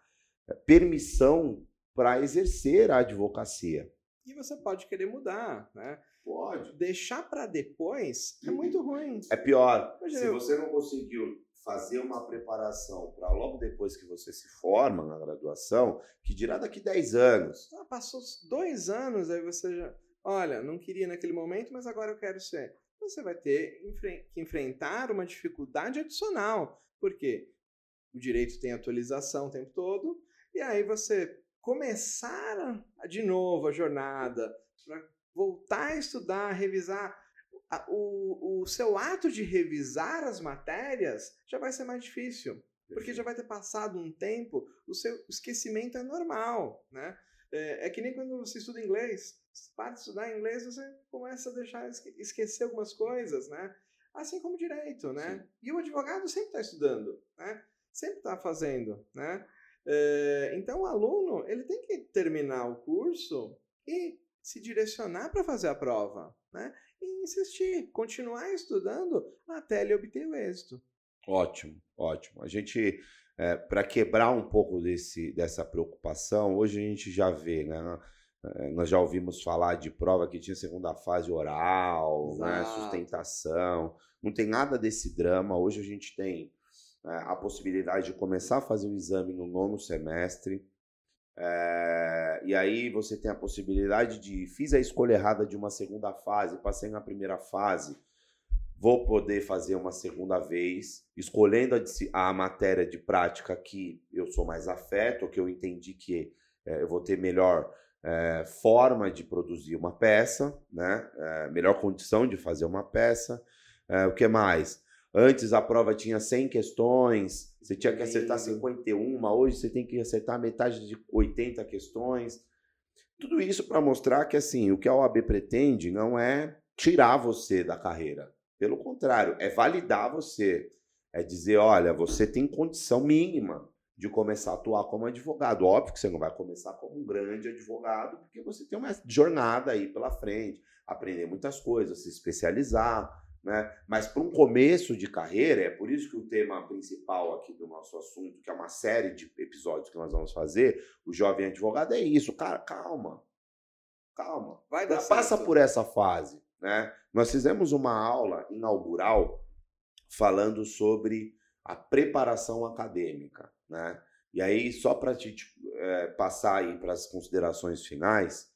permissão para exercer a advocacia. E você pode querer mudar, né? Pode. Deixar para depois é muito ruim. É pior. Se você não conseguiu fazer uma preparação para logo depois que você se forma na graduação, que dirá daqui 10 anos. Ah, passou dois anos, aí você já. Olha, não queria naquele momento, mas agora eu quero ser você vai ter que enfrentar uma dificuldade adicional. Por quê? O direito tem atualização o tempo todo, e aí você começar de novo a jornada, para voltar a estudar, revisar. O, o seu ato de revisar as matérias já vai ser mais difícil, porque já vai ter passado um tempo, o seu esquecimento é normal, né? É, é que nem quando você estuda inglês para de estudar inglês, você começa a deixar esquecer algumas coisas, né? Assim como direito, né? Sim. E o advogado sempre está estudando, né? Sempre está fazendo, né? É, então o aluno ele tem que terminar o curso e se direcionar para fazer a prova, né? E insistir, continuar estudando até ele obter o êxito. Ótimo, ótimo. A gente, é, para quebrar um pouco desse, dessa preocupação, hoje a gente já vê, né? É, nós já ouvimos falar de prova que tinha segunda fase oral, né, sustentação. Não tem nada desse drama. Hoje a gente tem a possibilidade de começar a fazer o exame no nono semestre. É, e aí você tem a possibilidade de fiz a escolha errada de uma segunda fase, passei na primeira fase, vou poder fazer uma segunda vez, escolhendo a, a matéria de prática que eu sou mais afeto, que eu entendi que é, eu vou ter melhor é, forma de produzir uma peça, né? Melhor condição de fazer uma peça. O que mais? Antes a prova tinha 100 questões, você tinha que acertar 51, hoje você tem que acertar metade de 80 questões. Tudo isso para mostrar que assim, o que a OAB pretende não é tirar você da carreira. Pelo contrário, é validar você. É dizer, olha, você tem condição mínima de começar a atuar como advogado. Óbvio que você não vai começar como um grande advogado, porque você tem uma jornada aí pela frente, aprender muitas coisas, se especializar, né? Mas para um começo de carreira, é por isso que o tema principal aqui do nosso assunto, que é uma série de episódios que nós vamos fazer, o jovem advogado é isso, cara, calma. Calma. Vai dar Passa certo. por essa fase, né? Nós fizemos uma aula inaugural falando sobre a preparação acadêmica, né? E aí, só para te é, passar aí para as considerações finais,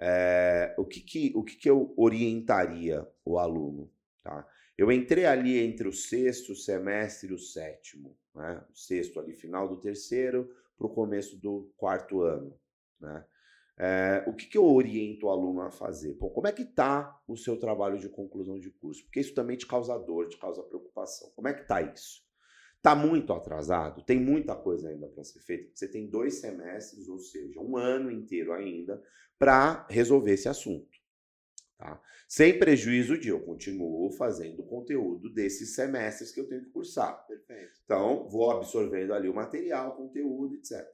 é, o, que, que, o que, que eu orientaria o aluno? Tá? Eu entrei ali entre o sexto semestre e o sétimo, né? o sexto ali, final do terceiro, para o começo do quarto ano. Né? É, o que, que eu oriento o aluno a fazer? Como é que está o seu trabalho de conclusão de curso? Porque isso também te causa dor, te causa preocupação. Como é que está isso? Está muito atrasado, tem muita coisa ainda para ser feita. Você tem dois semestres, ou seja, um ano inteiro ainda, para resolver esse assunto. Tá? Sem prejuízo de eu continuo fazendo o conteúdo desses semestres que eu tenho que cursar. Perfeito. Então, vou absorvendo ali o material, o conteúdo, etc.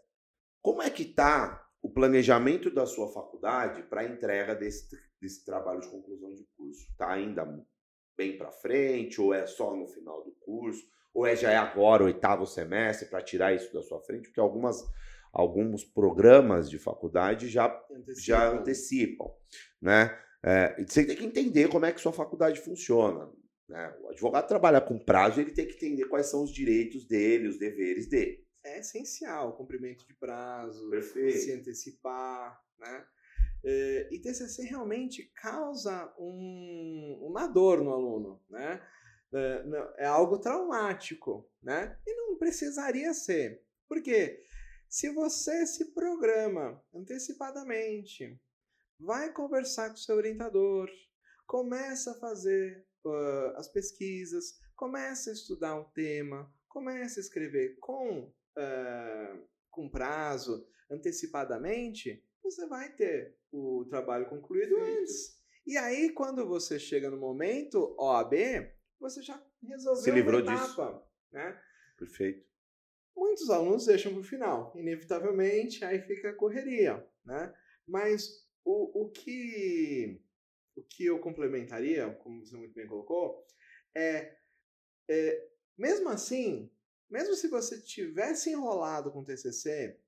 Como é que está o planejamento da sua faculdade para a entrega desse, desse trabalho de conclusão de curso? Está ainda bem para frente ou é só no final do curso? Ou é, já é agora, oitavo semestre, para tirar isso da sua frente? Porque algumas, alguns programas de faculdade já antecipam, já antecipam né? É, você tem que entender como é que sua faculdade funciona. Né? O advogado trabalha com prazo, ele tem que entender quais são os direitos dele, os deveres dele. É essencial o cumprimento de prazo, Perfeito. se antecipar, né? É, e TCC realmente causa um, uma dor no aluno, né? É, é algo traumático, né? E não precisaria ser. Por quê? Se você se programa antecipadamente, vai conversar com o seu orientador, começa a fazer uh, as pesquisas, começa a estudar um tema, começa a escrever com uh, com prazo, antecipadamente, você vai ter o trabalho concluído Perfeito. antes. E aí, quando você chega no momento OAB, você já resolveu Se livrou uma etapa, disso. né? Perfeito. Muitos alunos deixam para o final. Inevitavelmente, aí fica a correria, né? Mas o, o, que, o que eu complementaria, como você muito bem colocou, é, é mesmo assim, mesmo se você tivesse enrolado com o TCC,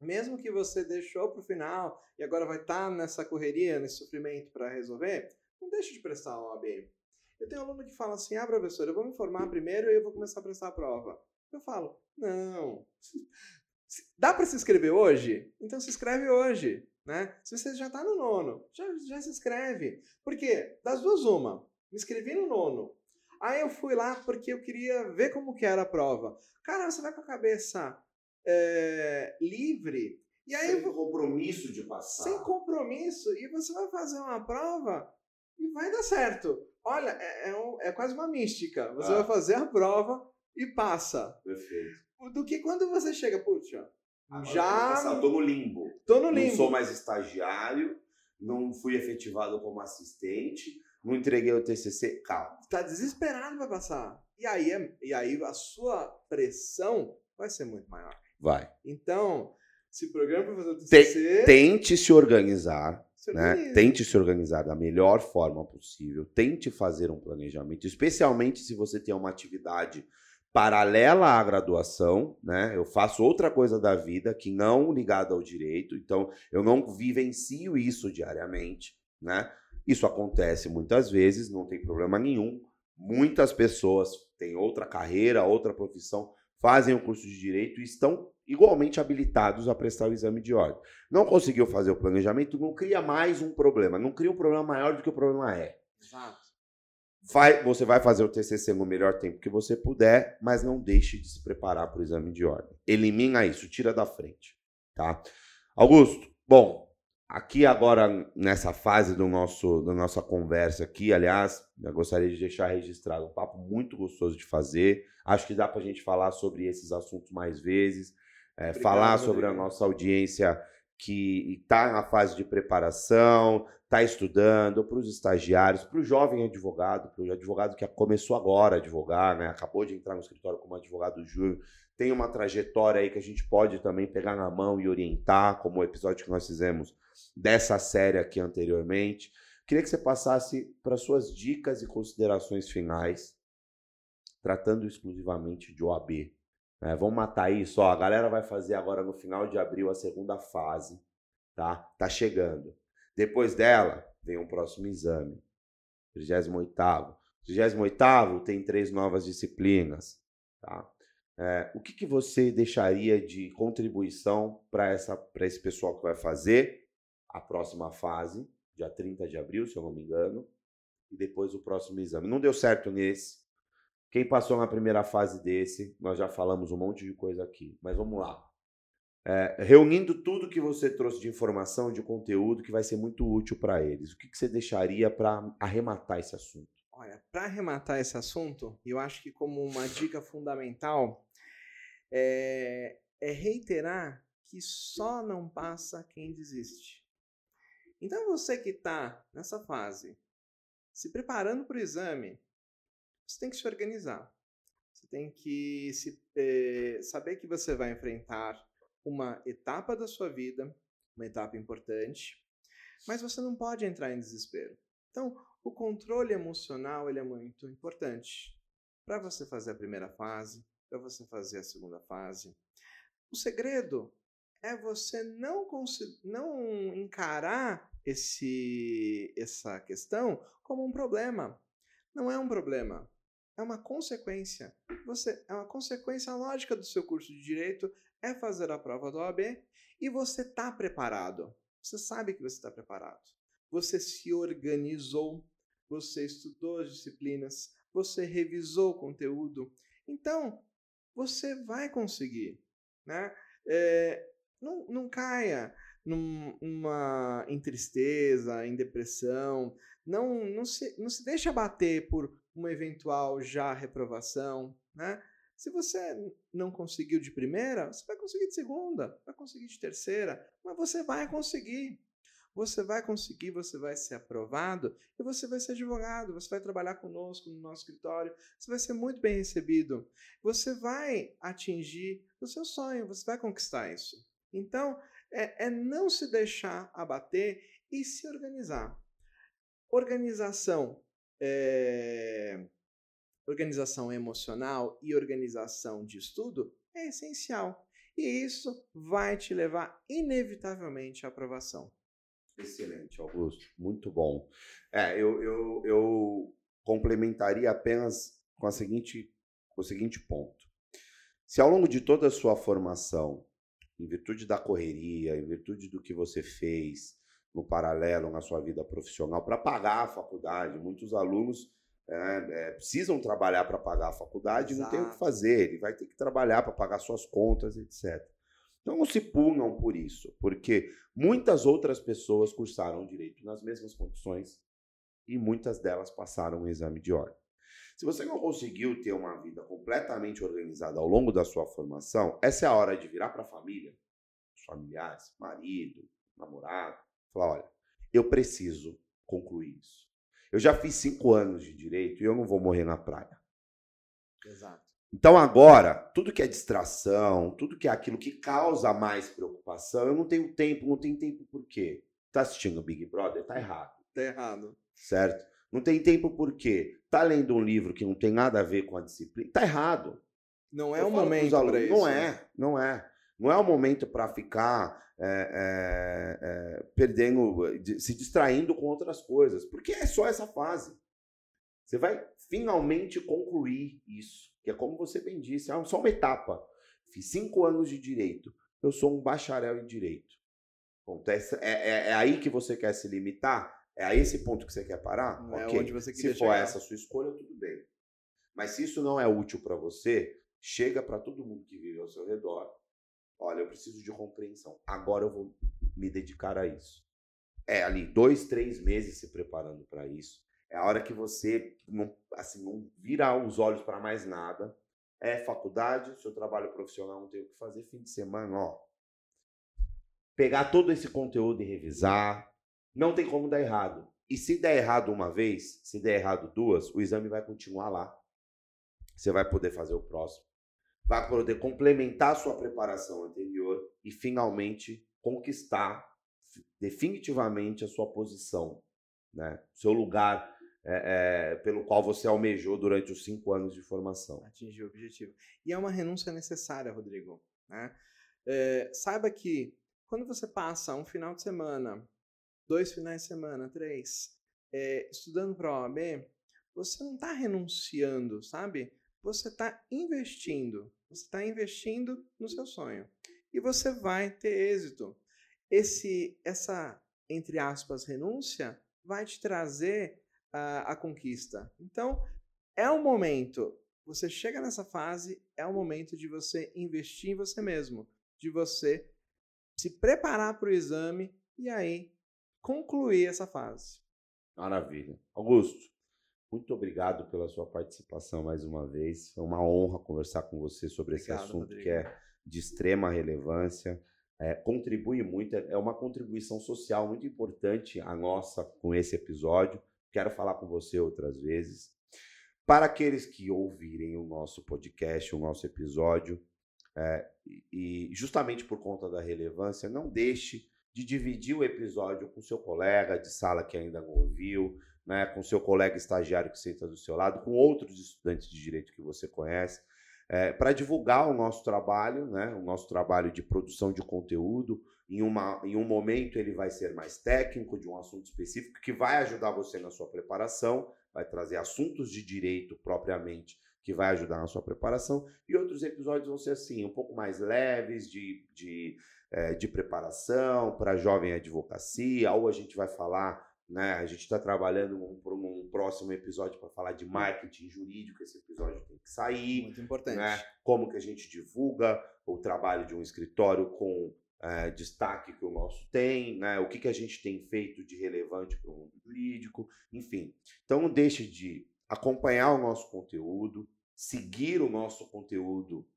mesmo que você deixou para o final e agora vai estar tá nessa correria, nesse sofrimento para resolver, não deixe de prestar a OAB. Eu tenho um aluno que fala assim: ah, professor, eu vou me formar primeiro e eu vou começar a prestar a prova. Eu falo: não. (laughs) Dá para se inscrever hoje? Então se inscreve hoje. Né? Se você já está no nono, já, já se inscreve. Porque das duas, uma. Me inscrevi no nono. Aí eu fui lá porque eu queria ver como que era a prova. Cara, você vai com a cabeça é, livre. E aí, sem compromisso de passar. Sem compromisso. E você vai fazer uma prova e vai dar certo. Olha, é, é, um, é quase uma mística. Você ah. vai fazer a prova e passa. Perfeito. Do que quando você chega, puxa, Agora já. Passar, tô no limbo. Tô no limbo. Não sou mais estagiário, não fui efetivado como assistente, não entreguei o TCC. Calma. Tá desesperado para passar. E aí, é, e aí a sua pressão vai ser muito maior. Vai. Então, se programa para fazer o TCC... Tente se organizar, se né? Tente se organizar da melhor forma possível. Tente fazer um planejamento, especialmente se você tem uma atividade paralela à graduação, né? Eu faço outra coisa da vida que não ligada ao direito, então eu não vivencio isso diariamente, né? Isso acontece muitas vezes, não tem problema nenhum. Muitas pessoas têm outra carreira, outra profissão, fazem o curso de direito e estão igualmente habilitados a prestar o exame de ordem. Não conseguiu fazer o planejamento, não cria mais um problema, não cria um problema maior do que o problema é. Exato. Vai, você vai fazer o TCC no melhor tempo que você puder, mas não deixe de se preparar para o exame de ordem. Elimina isso, tira da frente, tá? Augusto, bom, aqui agora nessa fase do nosso da nossa conversa aqui, aliás, eu gostaria de deixar registrado um papo muito gostoso de fazer. Acho que dá para a gente falar sobre esses assuntos mais vezes é, falar sobre a nossa audiência que está na fase de preparação, está estudando, para os estagiários, para o jovem advogado, para o advogado que começou agora a advogar, né? acabou de entrar no escritório como advogado júnior, tem uma trajetória aí que a gente pode também pegar na mão e orientar, como o episódio que nós fizemos dessa série aqui anteriormente. Queria que você passasse para suas dicas e considerações finais, tratando exclusivamente de OAB, é, vamos matar isso, ó. A galera vai fazer agora no final de abril a segunda fase, tá? Tá chegando. Depois dela, vem o próximo exame. 38 38 tem três novas disciplinas, tá? É, o que, que você deixaria de contribuição para esse pessoal que vai fazer a próxima fase, dia 30 de abril, se eu não me engano, e depois o próximo exame? Não deu certo nesse, quem passou na primeira fase desse, nós já falamos um monte de coisa aqui, mas vamos lá. É, reunindo tudo que você trouxe de informação, de conteúdo, que vai ser muito útil para eles, o que, que você deixaria para arrematar esse assunto? Olha, para arrematar esse assunto, eu acho que como uma dica fundamental é, é reiterar que só não passa quem desiste. Então você que está nessa fase, se preparando para o exame, você tem que se organizar. Você tem que se, eh, saber que você vai enfrentar uma etapa da sua vida, uma etapa importante, mas você não pode entrar em desespero. Então, o controle emocional ele é muito importante para você fazer a primeira fase, para você fazer a segunda fase. O segredo é você não, não encarar esse, essa questão como um problema. Não é um problema é uma consequência. Você é uma consequência lógica do seu curso de direito é fazer a prova do OAB e você está preparado. Você sabe que você está preparado. Você se organizou, você estudou as disciplinas, você revisou o conteúdo. Então, você vai conseguir. Né? É, não, não caia numa, em tristeza, em depressão. Não, não, se, não se deixa bater por uma eventual já reprovação, né? Se você não conseguiu de primeira, você vai conseguir de segunda, vai conseguir de terceira, mas você vai conseguir. Você vai conseguir, você vai ser aprovado e você vai ser advogado, você vai trabalhar conosco no nosso escritório, você vai ser muito bem recebido. Você vai atingir o seu sonho, você vai conquistar isso. Então, é, é não se deixar abater e se organizar. Organização, é, organização emocional e organização de estudo é essencial. E isso vai te levar inevitavelmente à aprovação. Excelente, Augusto. Muito bom. É, eu, eu, eu complementaria apenas com, a seguinte, com o seguinte ponto. Se ao longo de toda a sua formação, em virtude da correria, em virtude do que você fez no paralelo na sua vida profissional, para pagar a faculdade, muitos alunos é, é, precisam trabalhar para pagar a faculdade e não tem o que fazer, ele vai ter que trabalhar para pagar suas contas, etc. Então não se punam por isso, porque muitas outras pessoas cursaram direito nas mesmas condições e muitas delas passaram o exame de ordem. Se você não conseguiu ter uma vida completamente organizada ao longo da sua formação, essa é a hora de virar para a família, os familiares, marido, namorado, falar: olha, eu preciso concluir isso. Eu já fiz cinco anos de direito e eu não vou morrer na praia. Exato. Então agora, tudo que é distração, tudo que é aquilo que causa mais preocupação, eu não tenho tempo, não tenho tempo por quê? Tá assistindo o Big Brother? Tá errado. Tá errado. Certo? Não tem tempo por quê? Tá lendo um livro que não tem nada a ver com a disciplina? Tá errado. Não é o momento para isso. Não é, não é. Não é o momento para ficar é, é, é, perdendo, se distraindo com outras coisas, porque é só essa fase. Você vai finalmente concluir isso que é como você bem disse, é só uma etapa. Fiz cinco anos de direito, eu sou um bacharel em direito. Ponto. É, é, é, aí que você quer se limitar? É a esse ponto que você quer parar? Não é onde você Se for essa a sua escolha, tudo bem. Mas se isso não é útil para você, chega para todo mundo que vive ao seu redor. Olha, eu preciso de compreensão. Agora eu vou me dedicar a isso. É ali dois, três meses se preparando para isso. É a hora que você não, assim, não vira os olhos para mais nada. É faculdade, seu trabalho profissional não tem o que fazer, fim de semana, ó. Pegar todo esse conteúdo e revisar. Não tem como dar errado. E se der errado uma vez, se der errado duas, o exame vai continuar lá. Você vai poder fazer o próximo. Vai poder complementar a sua preparação anterior e finalmente conquistar definitivamente a sua posição, né? Seu lugar é, é, pelo qual você almejou durante os cinco anos de formação. Atingir o objetivo. E é uma renúncia necessária, Rodrigo. Né? É, saiba que quando você passa um final de semana, dois finais de semana, três, é, estudando para a OAB, você não está renunciando, sabe? Você está investindo. Você está investindo no seu sonho. E você vai ter êxito. Esse, essa, entre aspas, renúncia vai te trazer a, a conquista. Então, é o momento. Você chega nessa fase, é o momento de você investir em você mesmo, de você se preparar para o exame e aí concluir essa fase. Maravilha. Augusto, muito obrigado pela sua participação mais uma vez. Foi uma honra conversar com você sobre obrigado, esse assunto Rodrigo. que é de extrema relevância. É, contribui muito, é uma contribuição social muito importante a nossa com esse episódio. Quero falar com você outras vezes. Para aqueles que ouvirem o nosso podcast, o nosso episódio, é, e justamente por conta da relevância, não deixe de dividir o episódio com seu colega de sala que ainda não ouviu, né, com seu colega estagiário que senta do seu lado, com outros estudantes de direito que você conhece, é, para divulgar o nosso trabalho, né, o nosso trabalho de produção de conteúdo, em, uma, em um momento ele vai ser mais técnico de um assunto específico que vai ajudar você na sua preparação, vai trazer assuntos de direito propriamente que vai ajudar na sua preparação, e outros episódios vão ser assim, um pouco mais leves de, de, é, de preparação para jovem advocacia, ou a gente vai falar né? A gente está trabalhando para um, um, próximo episódio para falar de marketing jurídico. Esse episódio tem que sair. Muito importante. Né? Como que a gente divulga o trabalho de um escritório com é, destaque que o nosso tem, né? o que, que a gente tem feito de relevante para o mundo jurídico, enfim. Então não deixe de acompanhar o nosso conteúdo, seguir o nosso conteúdo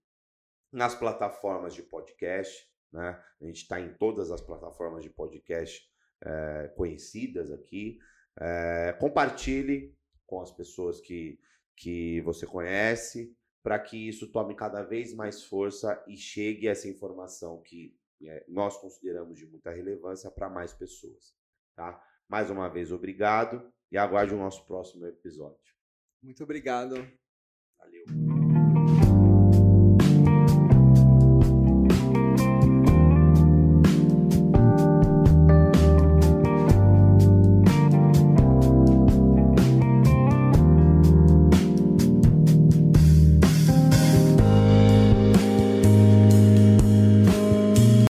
nas plataformas de podcast. Né? A gente está em todas as plataformas de podcast é, conhecidas aqui. É, compartilhe com as pessoas que, que você conhece, para que isso tome cada vez mais força e chegue essa informação que é, nós consideramos de muita relevância para mais pessoas. Tá? Mais uma vez, obrigado e aguarde o nosso próximo episódio. Muito obrigado. Valeu.